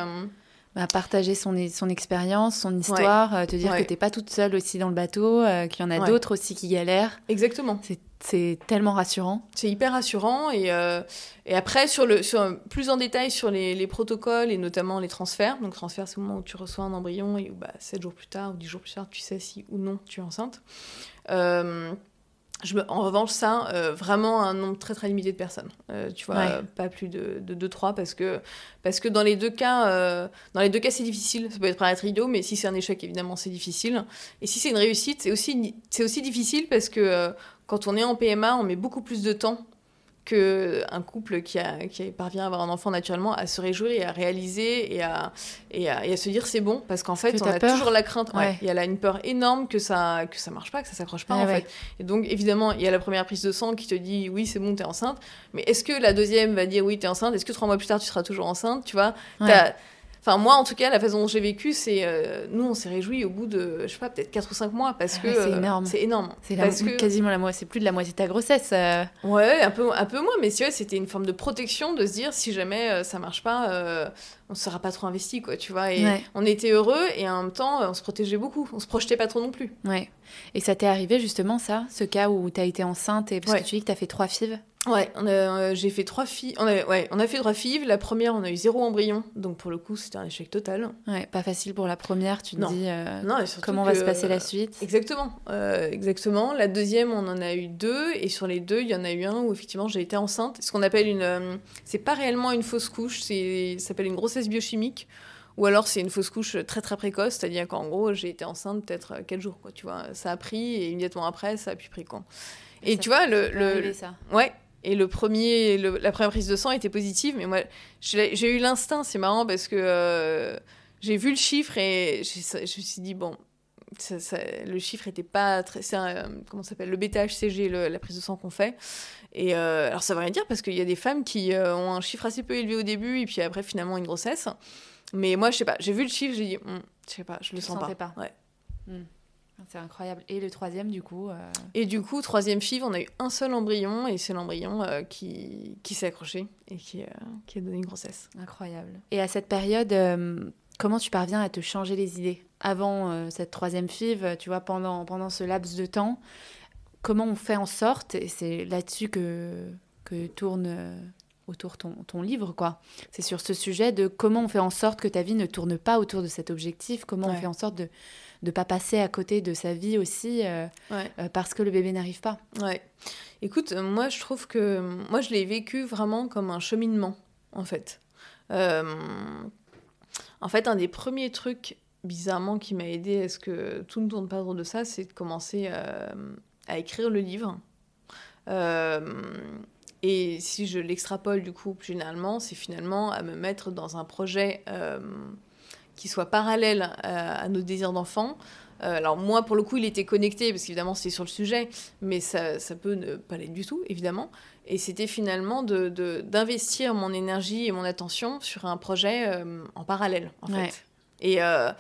Bah, partager son, son expérience, son histoire, euh, te dire Ouais. que t'es pas toute seule aussi dans le bateau, euh, qu'il y en a Ouais. d'autres aussi qui galèrent. exactement. C'est- C'est tellement rassurant. C'est hyper rassurant. Et, euh, et après, sur le, sur, plus en détail sur les, les protocoles et notamment les transferts. Donc, transfert, c'est le moment où tu reçois un embryon et où bah, 7 jours plus tard ou 10 jours plus tard, tu sais si ou non tu es enceinte. Euh, je me- en revanche, ça, euh, vraiment un nombre très très limité de personnes. Euh, tu vois, Ouais. euh, pas plus de 2-3 parce que, parce que dans les deux cas, euh, dans les deux cas c'est difficile. Ça peut être paraître idiot, mais si c'est un échec, évidemment, c'est difficile. Et si c'est une réussite, c'est aussi, c'est aussi difficile parce que euh, quand on est en PMA, on met beaucoup plus de temps qu'un couple qui, a, qui parvient à avoir un enfant naturellement à se réjouir et à réaliser et à, et à, et à se dire c'est bon parce qu'en fait que on a peur. toujours la crainte. Ouais, Ouais. il y a là une peur énorme que ça que ça marche pas que ça s'accroche pas Ouais, en ouais. fait. Et donc évidemment il y a la première prise de sang qui te dit oui c'est bon t'es enceinte. Mais est-ce que la deuxième va dire oui t'es enceinte? Est-ce que trois mois plus tard tu seras toujours enceinte? Tu vois? Enfin, moi, en tout cas, la façon dont j'ai vécu, c'est. euh, nous, on s'est réjouis au bout de, je sais pas, peut-être 4 ou 5 mois, parce Ah que. ouais, c'est euh, énorme. C'est énorme. C'est que- quasiment la moitié, c'est plus de la moitié de ta grossesse. euh. Ouais, un peu, un peu moins, mais tu vois, c'était une forme de protection de se dire si jamais ça marche pas, on ne sera pas trop investi, quoi, tu vois. Et Ouais. on était heureux et en même temps, on se protégeait beaucoup. On se projetait pas trop non plus. Ouais. Et ça t'est arrivé justement ça, ce cas où t'as été enceinte et parce Ouais. que tu dis que t'as fait trois fives. Ouais, euh, j'ai fait trois filles. On a, ouais, on a fait trois filles. La première, on a eu zéro embryon, donc pour le coup, c'était un échec total. Ouais, pas facile pour la première. Tu te Non. dis euh, Non, comment va se passer la suite? Exactement, euh, exactement. La deuxième, on en a eu deux, et sur les deux, il y en a eu un où effectivement j'ai été enceinte. Ce qu'on appelle une, euh, c'est pas réellement une fausse couche, c'est, ça s'appelle une grossesse biochimique, ou alors c'est une fausse couche très très précoce, c'est-à-dire qu'en gros j'ai été enceinte peut-être euh, quatre jours, quoi. Tu vois, ça a pris et immédiatement après ça a pu pris quand. Et tu vois le, le, ça. Ouais. Et le premier, le- la première prise de sang était positive, mais moi, j'ai eu l'instinct, c'est marrant parce que euh, j'ai vu le chiffre et je me suis dit, bon, ça- ça- le chiffre était pas très. C'est un, euh, comment ça s'appelle Le bêta-HCG, le- la prise de sang qu'on fait. Et euh, alors ça veut rien dire parce qu'il y a des femmes qui euh, ont un chiffre assez peu élevé au début et puis après finalement une grossesse. Mais moi, je sais pas, j'ai vu le chiffre, j'ai dit, Hum, je sais pas, je le sens pas. pas. Ouais. C'est incroyable. Et le troisième, du coup. euh, Et du coup, troisième FIV, on a eu un seul embryon et c'est l'embryon euh, qui, qui s'est accroché et qui, euh, qui a donné une grossesse. Incroyable. Et à cette période, comment tu parviens à te changer les idées Avant cette troisième FIV, tu vois, pendant, pendant ce laps de temps, comment on fait en sorte, et c'est là-dessus que, que tourne euh, autour ton, ton livre, quoi. C'est sur ce sujet de comment on fait en sorte que ta vie ne tourne pas autour de cet objectif, comment on fait en sorte de ne pas passer à côté de sa vie aussi euh, Ouais. euh, parce que le bébé n'arrive pas. Ouais. Écoute, moi je trouve que moi je l'ai vécu vraiment comme un cheminement en fait. Euh, en fait, un des premiers trucs bizarrement qui m'a aidé à ce que tout ne tourne pas autour de ça, c'est de commencer à écrire le livre. Euh, et si je l'extrapole du coup plus généralement, c'est finalement à me mettre dans un projet euh, qui soit parallèle à, à nos désirs d'enfant. Euh, alors moi, pour le coup, il était connecté, parce qu'évidemment, c'était sur le sujet, mais ça, ça peut ne pas l'être du tout, évidemment. Et c'était finalement de- de- d'investir mon énergie et mon attention sur un projet euh, en parallèle, en Ouais. fait. Et euh,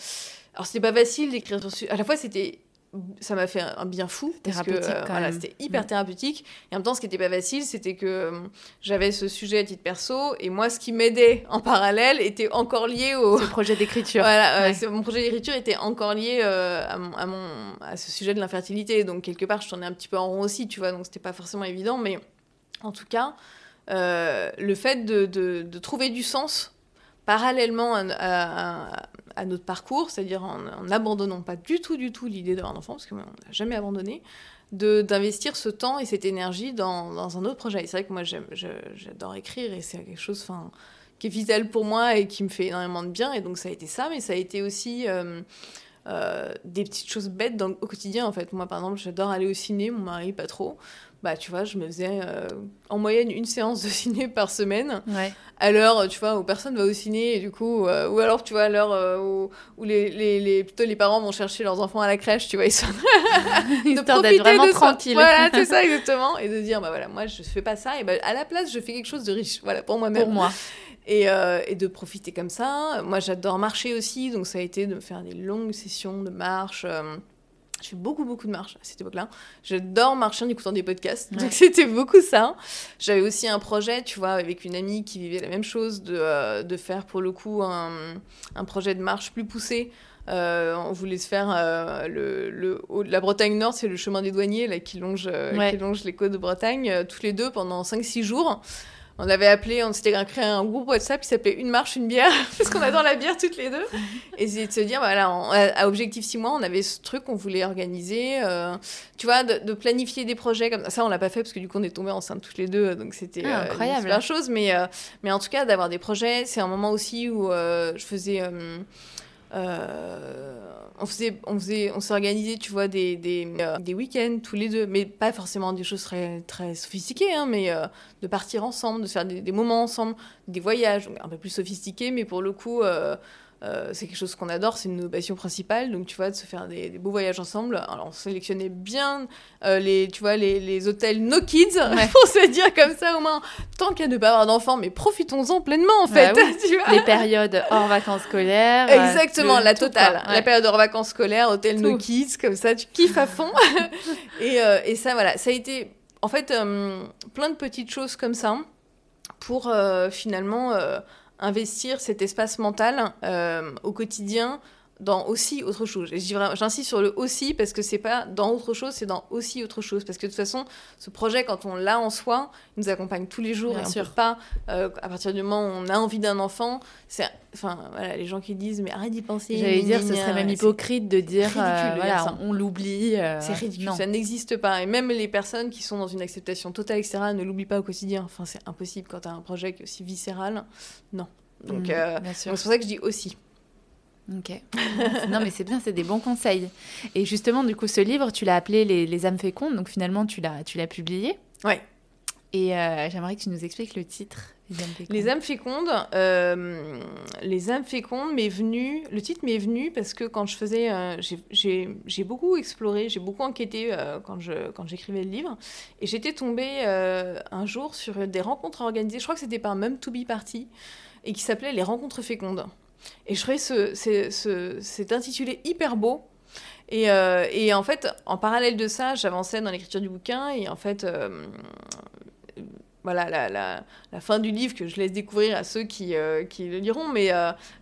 alors, c'était pas facile d'écrire sur. À la fois, c'était ça m'a fait un bien fou parce que euh, voilà, c'était hyper Mm. thérapeutique et en même temps ce qui était pas facile c'était que euh, j'avais ce sujet à titre perso et moi ce qui m'aidait en parallèle était encore lié au Ce projet d'écriture. voilà, euh, Ouais. mon projet d'écriture était encore lié à, mon, à, mon- à ce sujet de l'infertilité. Donc, quelque part, je tournais un petit peu en rond aussi, tu vois, donc c'était pas forcément évident. Mais en tout cas, le fait de, de- de trouver du sens parallèlement à, notre parcours, c'est-à-dire en n'abandonnant pas du tout, du tout l'idée d'avoir un enfant, parce qu'on n'a jamais abandonné, d'investir ce temps et cette énergie dans, dans un autre projet. Et c'est vrai que moi, j'adore écrire et c'est quelque chose qui est vital pour moi et qui me fait énormément de bien. Et donc, ça a été ça, mais ça a été aussi euh, euh, des petites choses bêtes dans, au quotidien, en fait. Moi, par exemple, j'adore aller au ciné, mon mari, pas trop. Bah, tu vois, je me faisais euh, en moyenne une séance de ciné par semaine Ouais. à l'heure, tu vois, où personne va au ciné, et du coup, euh, ou alors, tu vois, à l'heure où, où les, les, les- plutôt les parents vont chercher leurs enfants à la crèche, tu vois, ils sont Histoire d'être vraiment tranquille. Voilà, c'est ça, exactement. Et de dire, bah voilà, moi, je fais pas ça, et bah, à la place, je fais quelque chose de riche, voilà, pour moi-même. Pour moi. Et, euh, et de profiter comme ça. Moi, j'adore marcher aussi, donc ça a été de faire des longues sessions de marche. euh, je fais beaucoup, beaucoup de marche à cette époque-là. J'adore marcher en écoutant des podcasts. Ouais. Donc, c'était beaucoup ça. J'avais aussi un projet, tu vois, avec une amie qui vivait la même chose, de, euh, de faire pour le coup un, un projet de marche plus poussé. Euh, on voulait se faire euh, le, le, haut- la Bretagne Nord, c'est le chemin des douaniers là, qui, longe, Ouais. qui longe les côtes de Bretagne, tous les deux pendant 5-6 jours. On avait appelé, on s'était créé un groupe WhatsApp qui s'appelait Une marche, une bière, parce qu'on adore la bière toutes les deux. Et c'est de se dire, voilà, on- à, Objectif 6 mois, on avait ce truc qu'on voulait organiser, euh, tu vois, de, de planifier des projets comme ça. Ça, on l'a pas fait parce que du coup, on est tombés enceintes toutes les deux, donc c'était Ah, euh, une incroyable. super chose. Mais, euh, mais en tout cas, d'avoir des projets, c'est un moment aussi où euh, je faisais. Euh, on faisait, on faisait, on s'est organisé, tu vois, des, des, euh, des week-ends tous les deux, mais pas forcément des choses très, très sophistiquées, hein, mais euh, de partir ensemble, de faire des, moments ensemble, des voyages, un peu plus sophistiqués, mais pour le coup, euh, c'est quelque chose qu'on adore, c'est nos passions principales. Donc, tu vois, de se faire des, beaux voyages ensemble. Alors, on sélectionnait bien euh, les, tu vois, les, les, hôtels no kids, pour se dire comme ça, au moins, tant qu'à ne pas avoir d'enfants, mais profitons-en pleinement, en fait. Bah les périodes hors vacances scolaires. Exactement, la totale. La période hors vacances scolaires, hôtel no kids, comme ça, tu kiffes à fond. et, et, ça, voilà, ça a été, en fait, plein de petites choses comme ça pour finalement investir cet espace mental euh, au quotidien dans aussi autre chose. J'insiste sur le aussi parce que c'est pas dans autre chose, c'est dans aussi autre chose. Parce que de toute façon, ce projet, quand on l'a en soi, il nous accompagne tous les jours. Bien et sûr. peut pas, euh, à partir du moment où on a envie d'un enfant, c'est, enfin, voilà, les gens qui disent, mais arrête d'y penser. J'allais dire, ce serait même hypocrite de dire, euh, voilà, on, l'oublie. Euh, c'est ridicule, ça n'existe pas. Et même les personnes qui sont dans une acceptation totale, etc., ne l'oublient pas au quotidien. Enfin, c'est impossible quand tu as un projet qui est aussi viscéral. Non. Donc, mmh, c'est pour ça que je dis aussi. Ok. non, mais c'est bien, c'est des bons conseils. Et justement, du coup, ce livre, tu l'as appelé les, les, âmes fécondes, donc finalement, tu l'as, tu l'as publié. Ouais. Et euh, j'aimerais que tu nous expliques le titre. Les âmes fécondes. Euh, les âmes fécondes m'est venu. Le titre m'est venu parce que quand je faisais, euh, j'ai beaucoup exploré, j'ai beaucoup enquêté quand je quand j'écrivais le livre, et j'étais tombée un jour sur des rencontres organisées. Je crois que c'était par Mum To Be Party et qui s'appelait les rencontres fécondes. Et je trouvais ce, cet intitulé hyper beau. Et, euh, et, en fait, en parallèle de ça, j'avançais dans l'écriture du bouquin. Et en fait, euh, voilà, la, la, la, fin du livre que je laisse découvrir à ceux qui, euh, qui le liront, mais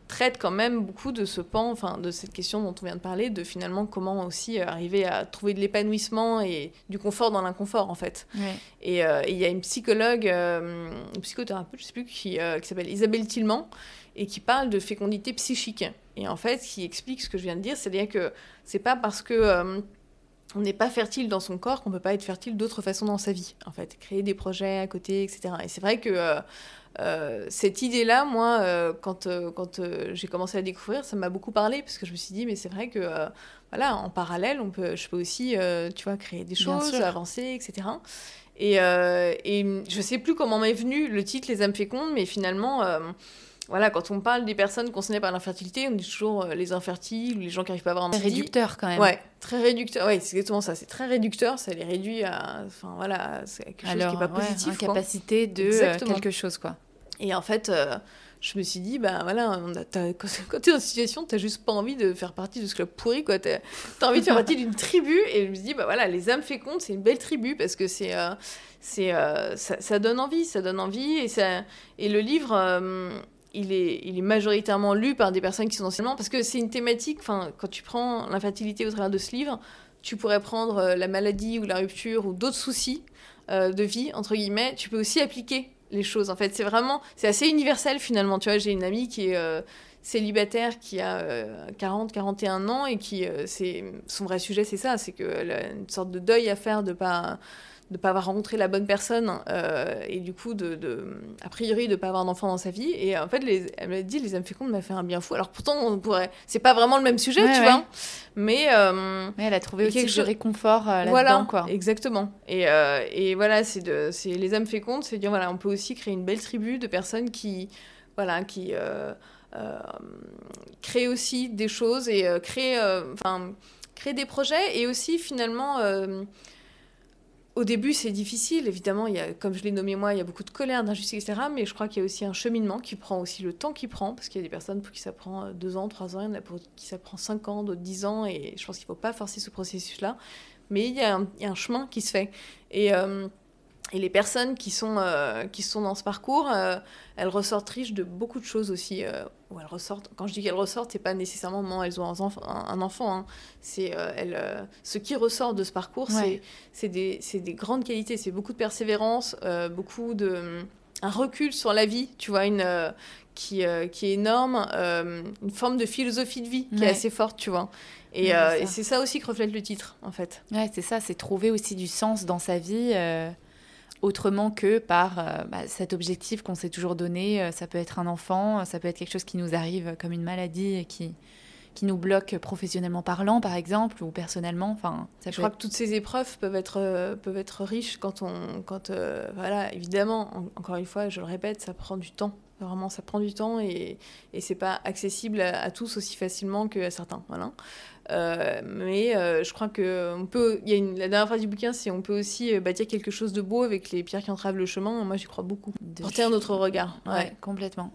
traite quand même beaucoup de ce pan, enfin, de cette question dont on vient de parler, de finalement comment aussi arriver à trouver de l'épanouissement et du confort dans l'inconfort, en fait. Et il y a une psychologue, une psychothérapeute, je sais plus, qui, qui s'appelle Isabelle Tillman, et qui parle de fécondité psychique. Et en fait, qui explique ce que je viens de dire, c'est-à-dire que c'est pas parce que euh, on n'est pas fertile dans son corps qu'on peut pas être fertile d'autres façons dans sa vie. En fait, créer des projets à côté, etc. Et c'est vrai que euh, euh, cette idée-là, moi, quand, quand j'ai commencé à découvrir, ça m'a beaucoup parlé parce que je me suis dit, mais c'est vrai que voilà, en parallèle, on peut, je peux aussi, tu vois, créer des choses, avancer, etc. Et, et je sais plus comment m'est venu le titre Les âmes fécondes, mais finalement voilà, quand on parle des personnes concernées par l'infertilité, on dit toujours euh, les infertiles ou les gens qui n'arrivent pas à avoir un réducteur quand même. Ouais, très réducteur. Ouais, c'est exactement ça. C'est très réducteur. Ça les réduit à. Enfin voilà, c'est quelque chose qui n'est pas ouais, positif. Incapacité de euh, quelque chose, quoi. Et en fait, euh, je me suis dit, ben voilà, quand tu es dans une situation, tu n'as juste pas envie de faire partie de ce club pourri, quoi. Tu as, envie de faire partie d'une tribu. Et je me suis dit, bah voilà, les âmes fécondes, c'est une belle tribu parce que c'est. c'est ça, ça, donne envie, ça donne envie. Et, ça, et le livre il est, majoritairement lu par des personnes qui sont anciennement, parce que c'est une thématique, enfin, quand tu prends l'infertilité au travers de ce livre, tu pourrais prendre euh, la maladie ou la rupture ou d'autres soucis euh, de vie, entre guillemets, tu peux aussi appliquer les choses. En fait, c'est vraiment, c'est assez universel finalement. Tu vois, j'ai une amie qui est euh, célibataire, qui a 40, 41 ans et qui, son vrai sujet, c'est ça, c'est qu'elle a une sorte de deuil à faire de pas de ne pas avoir rencontré la bonne personne euh, et du coup, de, de, a priori, de ne pas avoir d'enfant dans sa vie. Et en fait, les, elle m'a dit, les âmes fécondes m'a fait un bien fou. Alors pourtant, on pourrait... c'est pas vraiment le même sujet, tu vois. Mais, euh, mais elle a trouvé aussi du réconfort euh, là-dedans, voilà, quoi. Exactement. Et, euh, et voilà, c'est de, c'est les âmes fécondes, c'est dire, voilà, on peut aussi créer une belle tribu de personnes qui, voilà, qui créent aussi des choses et créent, enfin, créent des projets et aussi finalement au début, c'est difficile, évidemment, il y a, comme je l'ai nommé moi, il y a beaucoup de colère, d'injustice, etc. Mais je crois qu'il y a aussi un cheminement qui prend aussi le temps qu'il prend, parce qu'il y a des personnes pour qui ça prend deux ans, trois ans, il y en a pour qui ça prend cinq ans, d'autres dix ans, et je pense qu'il ne faut pas forcer ce processus-là. Mais il y, a un, il y, a un, chemin qui se fait. Et euh, et les personnes qui sont, euh, qui sont dans ce parcours, euh, elles ressortent riches de beaucoup de choses aussi. Euh, elles ressortent, quand je dis qu'elles ressortent, c'est pas nécessairement moment elles ont un, enfant. Un, enfant hein. C'est elles, ce qui ressort de ce parcours, c'est des, des, grandes qualités. C'est beaucoup de persévérance, beaucoup de un recul sur la vie, tu vois, une qui, qui est énorme, une forme de philosophie de vie qui est assez forte, tu vois. Et, et c'est ça aussi que reflète le titre, en fait. Ouais, c'est ça, c'est trouver aussi du sens dans sa vie autrement que par euh, bah, cet objectif qu'on s'est toujours donné. Euh, ça peut être un enfant, ça peut être quelque chose qui nous arrive comme une maladie et qui, qui nous bloque professionnellement parlant, par exemple, ou personnellement. Enfin, ça Je crois que toutes ces épreuves peuvent être, euh, peuvent être riches quand on... Quand, voilà, évidemment, encore une fois, je le répète, ça prend du temps. Vraiment, ça prend du temps et, et c'est pas accessible à, tous aussi facilement qu'à certains. Voilà. Euh, mais euh, je crois que on peut. Il y a une, la dernière phrase du bouquin, c'est on peut aussi euh, bâtir quelque chose de beau avec les pierres qui entravent le chemin. Moi, j'y crois beaucoup. De Porter un autre regard. Ouais, complètement.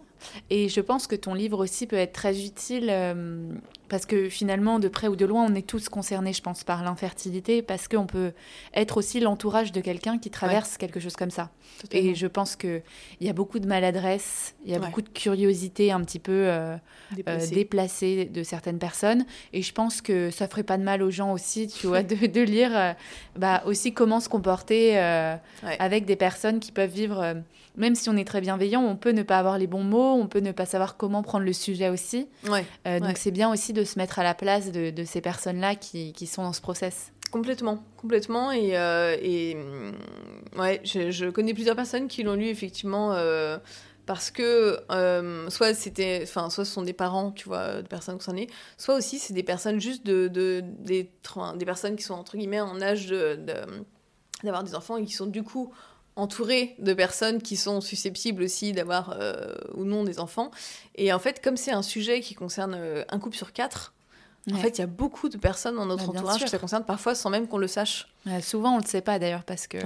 Et je pense que ton livre aussi peut être très utile parce que finalement, de près ou de loin, on est tous concernés, je pense, par l'infertilité, parce qu'on peut être aussi l'entourage de quelqu'un qui traverse quelque chose comme ça. Et je pense qu'il y a beaucoup de maladresse, il y a beaucoup de curiosité un petit peu euh, euh, déplacée. de certaines personnes. Et je pense que ça ferait pas de mal aux gens aussi, tu vois, de, de lire euh, bah, aussi comment se comporter avec des personnes qui peuvent vivre, même si on est très bienveillant, on peut ne pas avoir les bons mots, on peut ne pas savoir comment prendre le sujet aussi. donc c'est bien aussi de se mettre à la place de, ces personnes-là qui, sont dans ce process. Complètement, complètement. Et, euh, mm, ouais, je, connais plusieurs personnes qui l'ont lu effectivement euh, parce que euh, soit c'était, enfin, soit ce sont des parents, tu vois, de personnes concernées, soit aussi c'est des personnes juste de, de des, des, personnes qui sont entre guillemets en âge de, d'avoir des enfants et qui sont du coup entouré de personnes qui sont susceptibles aussi d'avoir euh, ou non des enfants. Et en fait, comme c'est un sujet qui concerne euh, un couple sur quatre, en fait, il y a beaucoup de personnes dans notre bah, entourage que ça concerne parfois sans même qu'on le sache. souvent, on ne le sait pas d'ailleurs parce que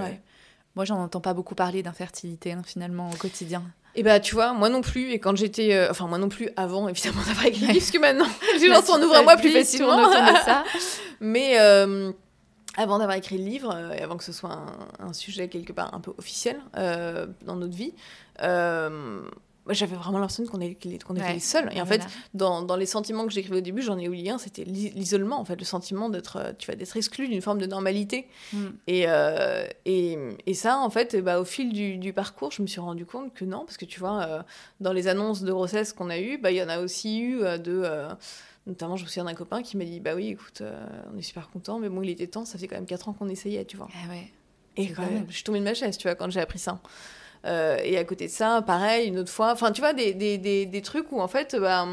moi, j'en entends pas beaucoup parler d'infertilité hein, finalement au quotidien. Et bah tu vois, moi non plus. Et quand j'étais, euh, enfin moi non plus avant évidemment d'avoir écrit, puisque maintenant les gens s'en ouvrent à moi plus facilement. ça. Mais avant d'avoir écrit le livre, euh, et avant que ce soit un, sujet quelque part un peu officiel euh, dans notre vie, euh, j'avais vraiment l'impression qu'on était, les seuls. Et en fait, dans, dans, les sentiments que j'écrivais au début, j'en ai oublié un, c'était l'isolement, en fait, le sentiment d'être, tu vas d'être exclu d'une forme de normalité. Mm. Et, et, et, ça, en fait, bah, au fil du, du, parcours, je me suis rendu compte que non, parce que tu vois, dans les annonces de grossesse qu'on a eues, bah, il y en a aussi eu de Notamment, je me souviens d'un copain qui m'a dit Bah oui, écoute, euh, on est super content, mais bon, il était temps, ça fait quand même 4 ans qu'on essayait, tu vois. Ah ouais. Et quand même, je suis tombée de ma chaise, tu vois, quand j'ai appris ça. Euh, et à côté de ça, pareil, une autre fois, enfin, tu vois, des, des, des, des, trucs où en fait, bah,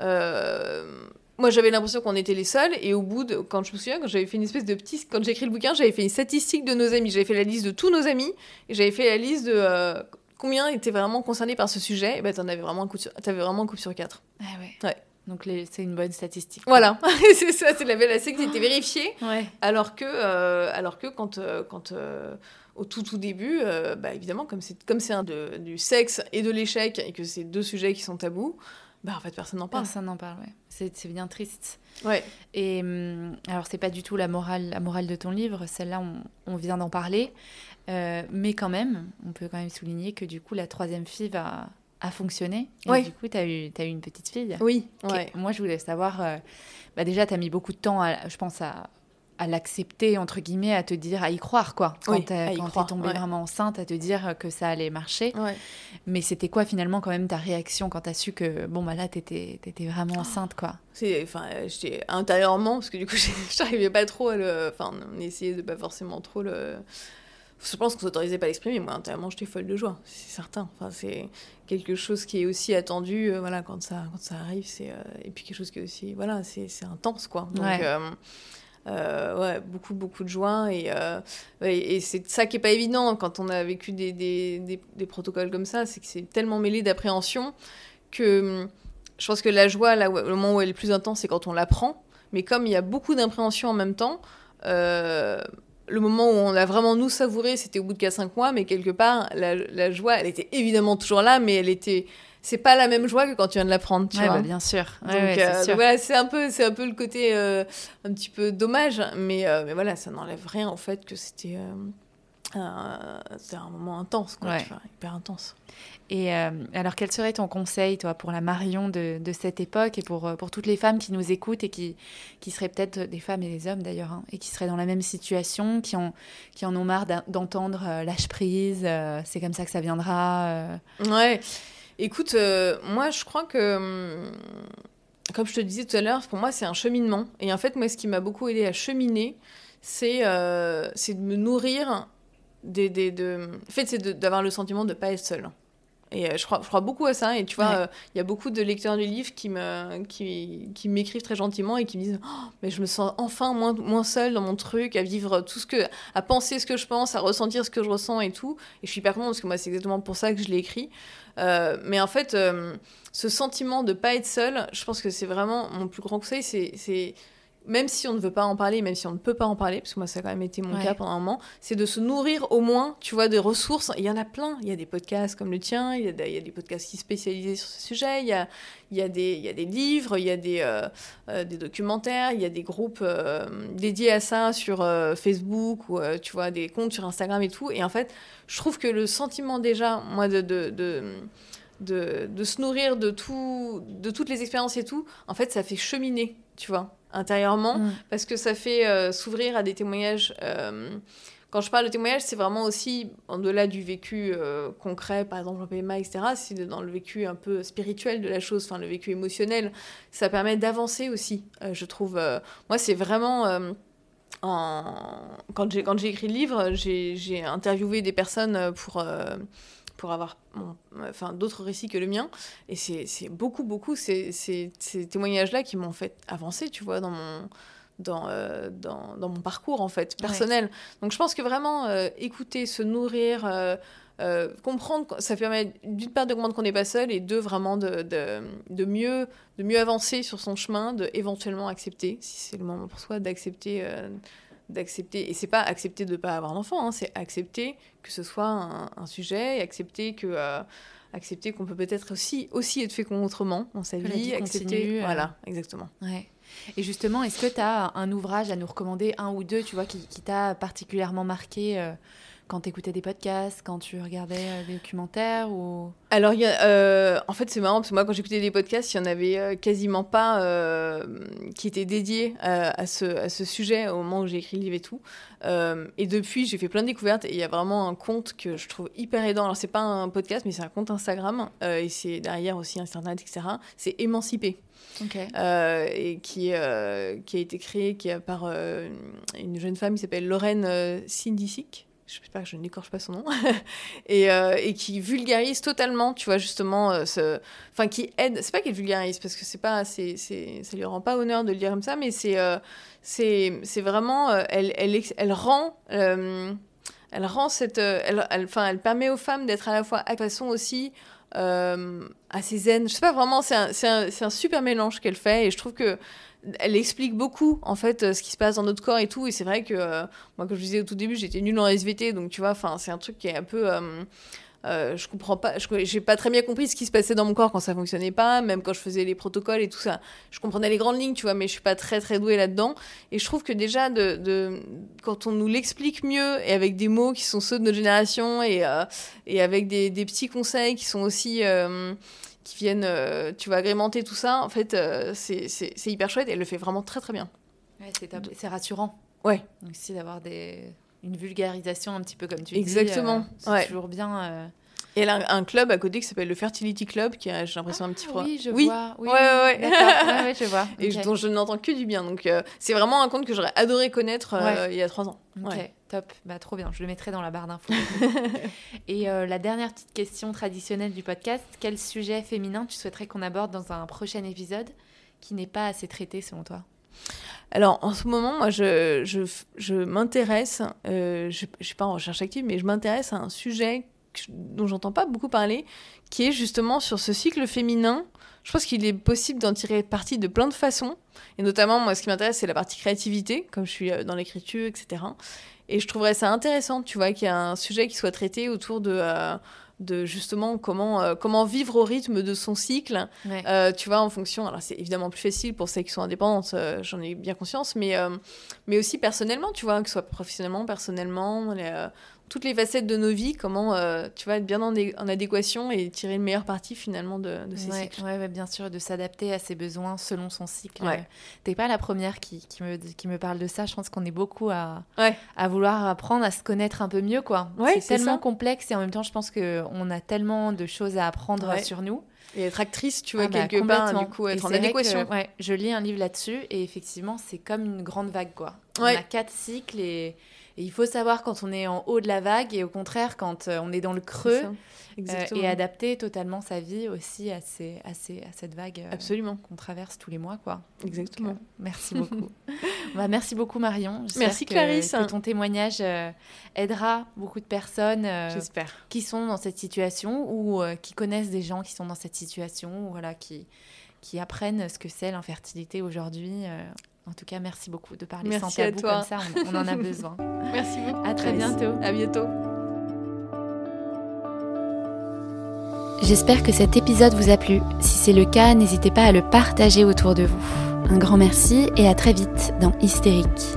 euh, moi j'avais l'impression qu'on était les seuls, et au bout de, quand je me souviens, quand j'avais fait une espèce de petit, quand j'ai écrit le bouquin, j'avais fait une statistique de nos amis, j'avais fait la liste de tous nos amis, et j'avais fait la liste de combien étaient vraiment concernés par ce sujet, et ben t'en avais vraiment un coup sur, avais vraiment un coup sur quatre. Ah ouais. Ouais. Donc c'est une bonne statistique. Voilà, c'est ça, c'est la belle qui était vérifiée. Ouais. Alors que, euh, alors que quand, euh, quand euh, au tout tout début, bah, évidemment, comme c'est comme c'est un de, du sexe et de l'échec et que c'est deux sujets qui sont tabous, bah en fait personne n'en parle. Personne n'en parle, ouais. C'est bien triste. Ouais. Et hum, alors c'est pas du tout la morale, la morale de ton livre, celle-là on, on, vient d'en parler, mais quand même, on peut quand même souligner que du coup la troisième fille va a fonctionné. Et Du coup, tu as eu, as eu une petite fille. Oui. Moi, je voulais savoir. Euh, bah déjà, tu as mis beaucoup de temps, à, je pense, à, à l'accepter, entre guillemets, à te dire, à y croire, quoi. Quand oui, tu es tombée vraiment enceinte, à te dire que ça allait marcher. Mais c'était quoi, finalement, quand même, ta réaction quand tu as su que, bon, bah là, tu étais, vraiment oh. enceinte, quoi? Enfin, j'étais intérieurement, parce que du coup, j'arrivais pas trop à le. Enfin, on essayait de pas forcément trop le je pense qu'on s'autorisait pas à l'exprimer. Moi, intérieurement, j'étais folle de joie, c'est certain. Enfin, c'est quelque chose qui est aussi attendu, euh, voilà, quand ça, quand ça arrive. C'est euh, et puis quelque chose qui est aussi, voilà, c'est intense, quoi. Donc, euh, ouais. beaucoup, beaucoup de joie. Et, et c'est ça qui est pas évident quand on a vécu des, des, des, protocoles comme ça, c'est que c'est tellement mêlé d'appréhension que hum, je pense que la joie, là, le moment où elle est le plus intense, c'est quand on l'apprend. Mais comme il y a beaucoup d'impréhension en même temps, le moment où on a vraiment nous savouré, c'était au bout de 4-5 mois, mais quelque part, la, joie, elle était évidemment toujours là, mais elle était. C'est pas la même joie que quand tu viens de la prendre, tu vois. Bah, bien sûr. Donc, euh, c'est un peu, c'est un peu le côté euh, un petit peu dommage, mais, euh, mais voilà, ça n'enlève rien au fait que c'était un moment intense, quoi, hyper intense. Et euh, alors, quel serait ton conseil, toi, pour la Marion de, cette époque et pour, euh, pour toutes les femmes qui nous écoutent et qui, seraient peut-être des femmes et des hommes d'ailleurs, hein, et qui seraient dans la même situation, qui, en ont marre d'entendre euh, lâche prise, c'est comme ça que ça viendra Ouais, écoute, moi je crois que, hum, comme je te disais tout à l'heure, pour moi c'est un cheminement. Et en fait, moi ce qui m'a beaucoup aidé à cheminer, c'est de me nourrir de... En fait, c'est d'avoir le sentiment de ne pas être seule. Et euh, je, crois, je crois beaucoup à ça. Et tu vois, euh, il y a beaucoup de lecteurs du livre qui me qui, qui m'écrivent très gentiment et qui me disent oh, Mais je me sens enfin moins, moins seule dans mon truc, à vivre tout ce que. à penser ce que je pense, à ressentir ce que je ressens et tout. Et je suis hyper contente parce que moi, c'est exactement pour ça que je l'ai écrit. Euh, mais en fait, ce sentiment de pas être seule, je pense que c'est vraiment mon plus grand conseil. C'est même si on ne veut pas en parler, même si on ne peut pas en parler, parce que moi ça a quand même été mon cas pendant un moment, c'est de se nourrir au moins, tu vois, des ressources. Il y en a plein. Il y a des podcasts comme le tien, il y a des, il y a des podcasts qui spécialisés sur ce sujet, il y a, il y a, des, il y a des livres, il y a des, euh, euh, des documentaires, il y a des groupes euh, dédiés à ça sur Facebook ou, tu vois, des comptes sur Instagram et tout. Et en fait, je trouve que le sentiment déjà, moi, de, de, de de, de, se nourrir de, tout, de toutes les expériences et tout, en fait, ça fait cheminer, tu vois intérieurement, mm. parce que ça fait euh, s'ouvrir à des témoignages. Euh, quand je parle de témoignages, c'est vraiment aussi, en-delà du vécu euh, concret, par exemple en PMA, etc., c'est dans le vécu un peu spirituel de la chose, enfin le vécu émotionnel. Ça permet d'avancer aussi, je trouve. moi, c'est vraiment... En... Quand j'ai écrit le livre, j'ai interviewé des personnes pour pour avoir enfin, d'autres récits que le mien. Et c'est beaucoup, beaucoup ces, ces, ces témoignages-là qui m'ont fait avancer, tu vois, dans mon, dans, euh, dans, dans, mon parcours, en fait, personnel. Donc je pense que vraiment, euh, écouter, se nourrir, euh, comprendre, ça permet d'une part de comprendre qu'on n'est pas seul et deux, vraiment de, de, de, mieux, de mieux avancer sur son chemin, de éventuellement accepter, si c'est le moment pour soi, d'accepter d'accepter, et c'est pas accepter de ne pas avoir d'enfant, hein, c'est accepter que ce soit un, sujet et accepter que euh, accepter qu'on peut peut-être aussi aussi être fécond autrement dans sa vie, accepter, euh. voilà, exactement. Ouais. Et justement, est-ce que tu as un ouvrage à nous recommander, un ou deux, tu vois, qui, qui t'a particulièrement marqué euh, quand tu écoutais des podcasts, quand tu regardais euh, des documentaires ou... Alors, y a, euh, en fait, c'est marrant parce que moi, quand j'écoutais des podcasts, il n'y en avait euh, quasiment pas qui étaient dédiés à, ce, à, ce, sujet au moment où j'ai écrit le livre et tout. et depuis, j'ai fait plein de découvertes et il y a vraiment un compte que je trouve hyper aidant. Alors, c'est pas un podcast, mais c'est un compte Instagram et c'est derrière aussi Internet, etc. C'est Émancipé. et qui, qui a été créé qui a par une jeune femme qui s'appelle Lorraine Sindisic je sais pas, je n'écorche pas son nom, et, euh, et, qui vulgarise totalement, tu vois, justement, euh, enfin, qui aide, c'est pas qu'elle vulgarise, parce que c'est pas, c'est, ça lui rend pas honneur de le dire comme ça, mais c'est, euh, c'est, vraiment, elle, elle, elle rend, elle rend cette, enfin, elle permet aux femmes d'être à la fois à façon aussi assez zen, je sais pas vraiment, c'est un, un, un super mélange qu'elle fait, et je trouve que elle explique beaucoup en fait euh, ce qui se passe dans notre corps et tout. Et c'est vrai que euh, moi comme je disais au tout début j'étais nulle en SVT donc tu vois enfin c'est un truc qui est un peu euh, je comprends pas j'ai pas très bien compris ce qui se passait dans mon corps quand ça fonctionnait pas. Même quand je faisais les protocoles et tout ça je comprenais les grandes lignes tu vois mais je suis pas très très douée là dedans et je trouve que déjà de, quand on nous l'explique mieux et avec des mots qui sont ceux de notre génération et avec des, petits conseils qui sont aussi qui viennent, euh, tu vas agrémenter tout ça, en fait, euh, c'est hyper chouette et elle le fait vraiment très très bien. Ouais, c'est rassurant. Ouais. Aussi d'avoir des... une vulgarisation un petit peu comme tu dis. Exactement. Euh, c'est toujours bien. Et elle a un, club à côté qui s'appelle le Fertility Club, qui a, j'ai l'impression, un petit froid. Oui, je oui. vois. Oui, ouais, ouais, ouais. ouais, je vois. Et dont je n'entends que du bien. Donc, c'est vraiment un compte que j'aurais adoré connaître il y a trois ans. Ok, top. Bah, trop bien. Je le mettrai dans la barre d'infos. Et euh, la dernière petite question traditionnelle du podcast quel sujet féminin tu souhaiterais qu'on aborde dans un prochain épisode qui n'est pas assez traité selon toi? Alors, en ce moment, moi, je, je, je m'intéresse, euh, je ne suis pas en recherche active, mais je m'intéresse à un sujet dont j'entends pas beaucoup parler, qui est justement sur ce cycle féminin. Je pense qu'il est possible d'en tirer parti de plein de façons. Et notamment, moi, ce qui m'intéresse, c'est la partie créativité, comme je suis euh, dans l'écriture, etc. Et je trouverais ça intéressant, tu vois, qu'il y a un sujet qui soit traité autour de, euh, de justement comment, euh, comment vivre au rythme de son cycle, euh, tu vois, en fonction. Alors, c'est évidemment plus facile pour celles qui sont indépendantes, j'en ai bien conscience, mais, mais aussi personnellement, tu vois, que ce soit professionnellement, personnellement, les, toutes les facettes de nos vies, comment euh, tu vas être bien en, en, adéquation et tirer le meilleur parti finalement de, de ces cycles. Oui, bien sûr, de s'adapter à ses besoins selon son cycle. Ouais. T'es pas la première qui, qui, me, qui me parle de ça. Je pense qu'on est beaucoup à, à vouloir apprendre à se connaître un peu mieux. quoi. c'est tellement complexe et en même temps, je pense qu'on a tellement de choses à apprendre sur nous. Et être actrice, tu vois, ah bah, quelque part, du coup, être en adéquation. ouais, je lis un livre là-dessus et effectivement, c'est comme une grande vague, quoi. On a quatre cycles et Et il faut savoir quand on est en haut de la vague et au contraire quand on est dans le creux. et adapter totalement sa vie aussi à, ces, à, ces, à cette vague Absolument. qu'on traverse tous les mois. Quoi. Exactement. merci beaucoup. bah, merci beaucoup Marion. Merci Clarisse. Que ton témoignage aidera beaucoup de personnes qui sont dans cette situation ou qui connaissent des gens qui sont dans cette situation ou voilà, qui, qui apprennent ce que c'est l'infertilité aujourd'hui. En tout cas, merci beaucoup de parler merci sans tabou comme ça, on, en a besoin. merci beaucoup. À très bientôt. À bientôt. J'espère que cet épisode vous a plu. Si c'est le cas, n'hésitez pas à le partager autour de vous. Un grand merci et à très vite dans Hystérique.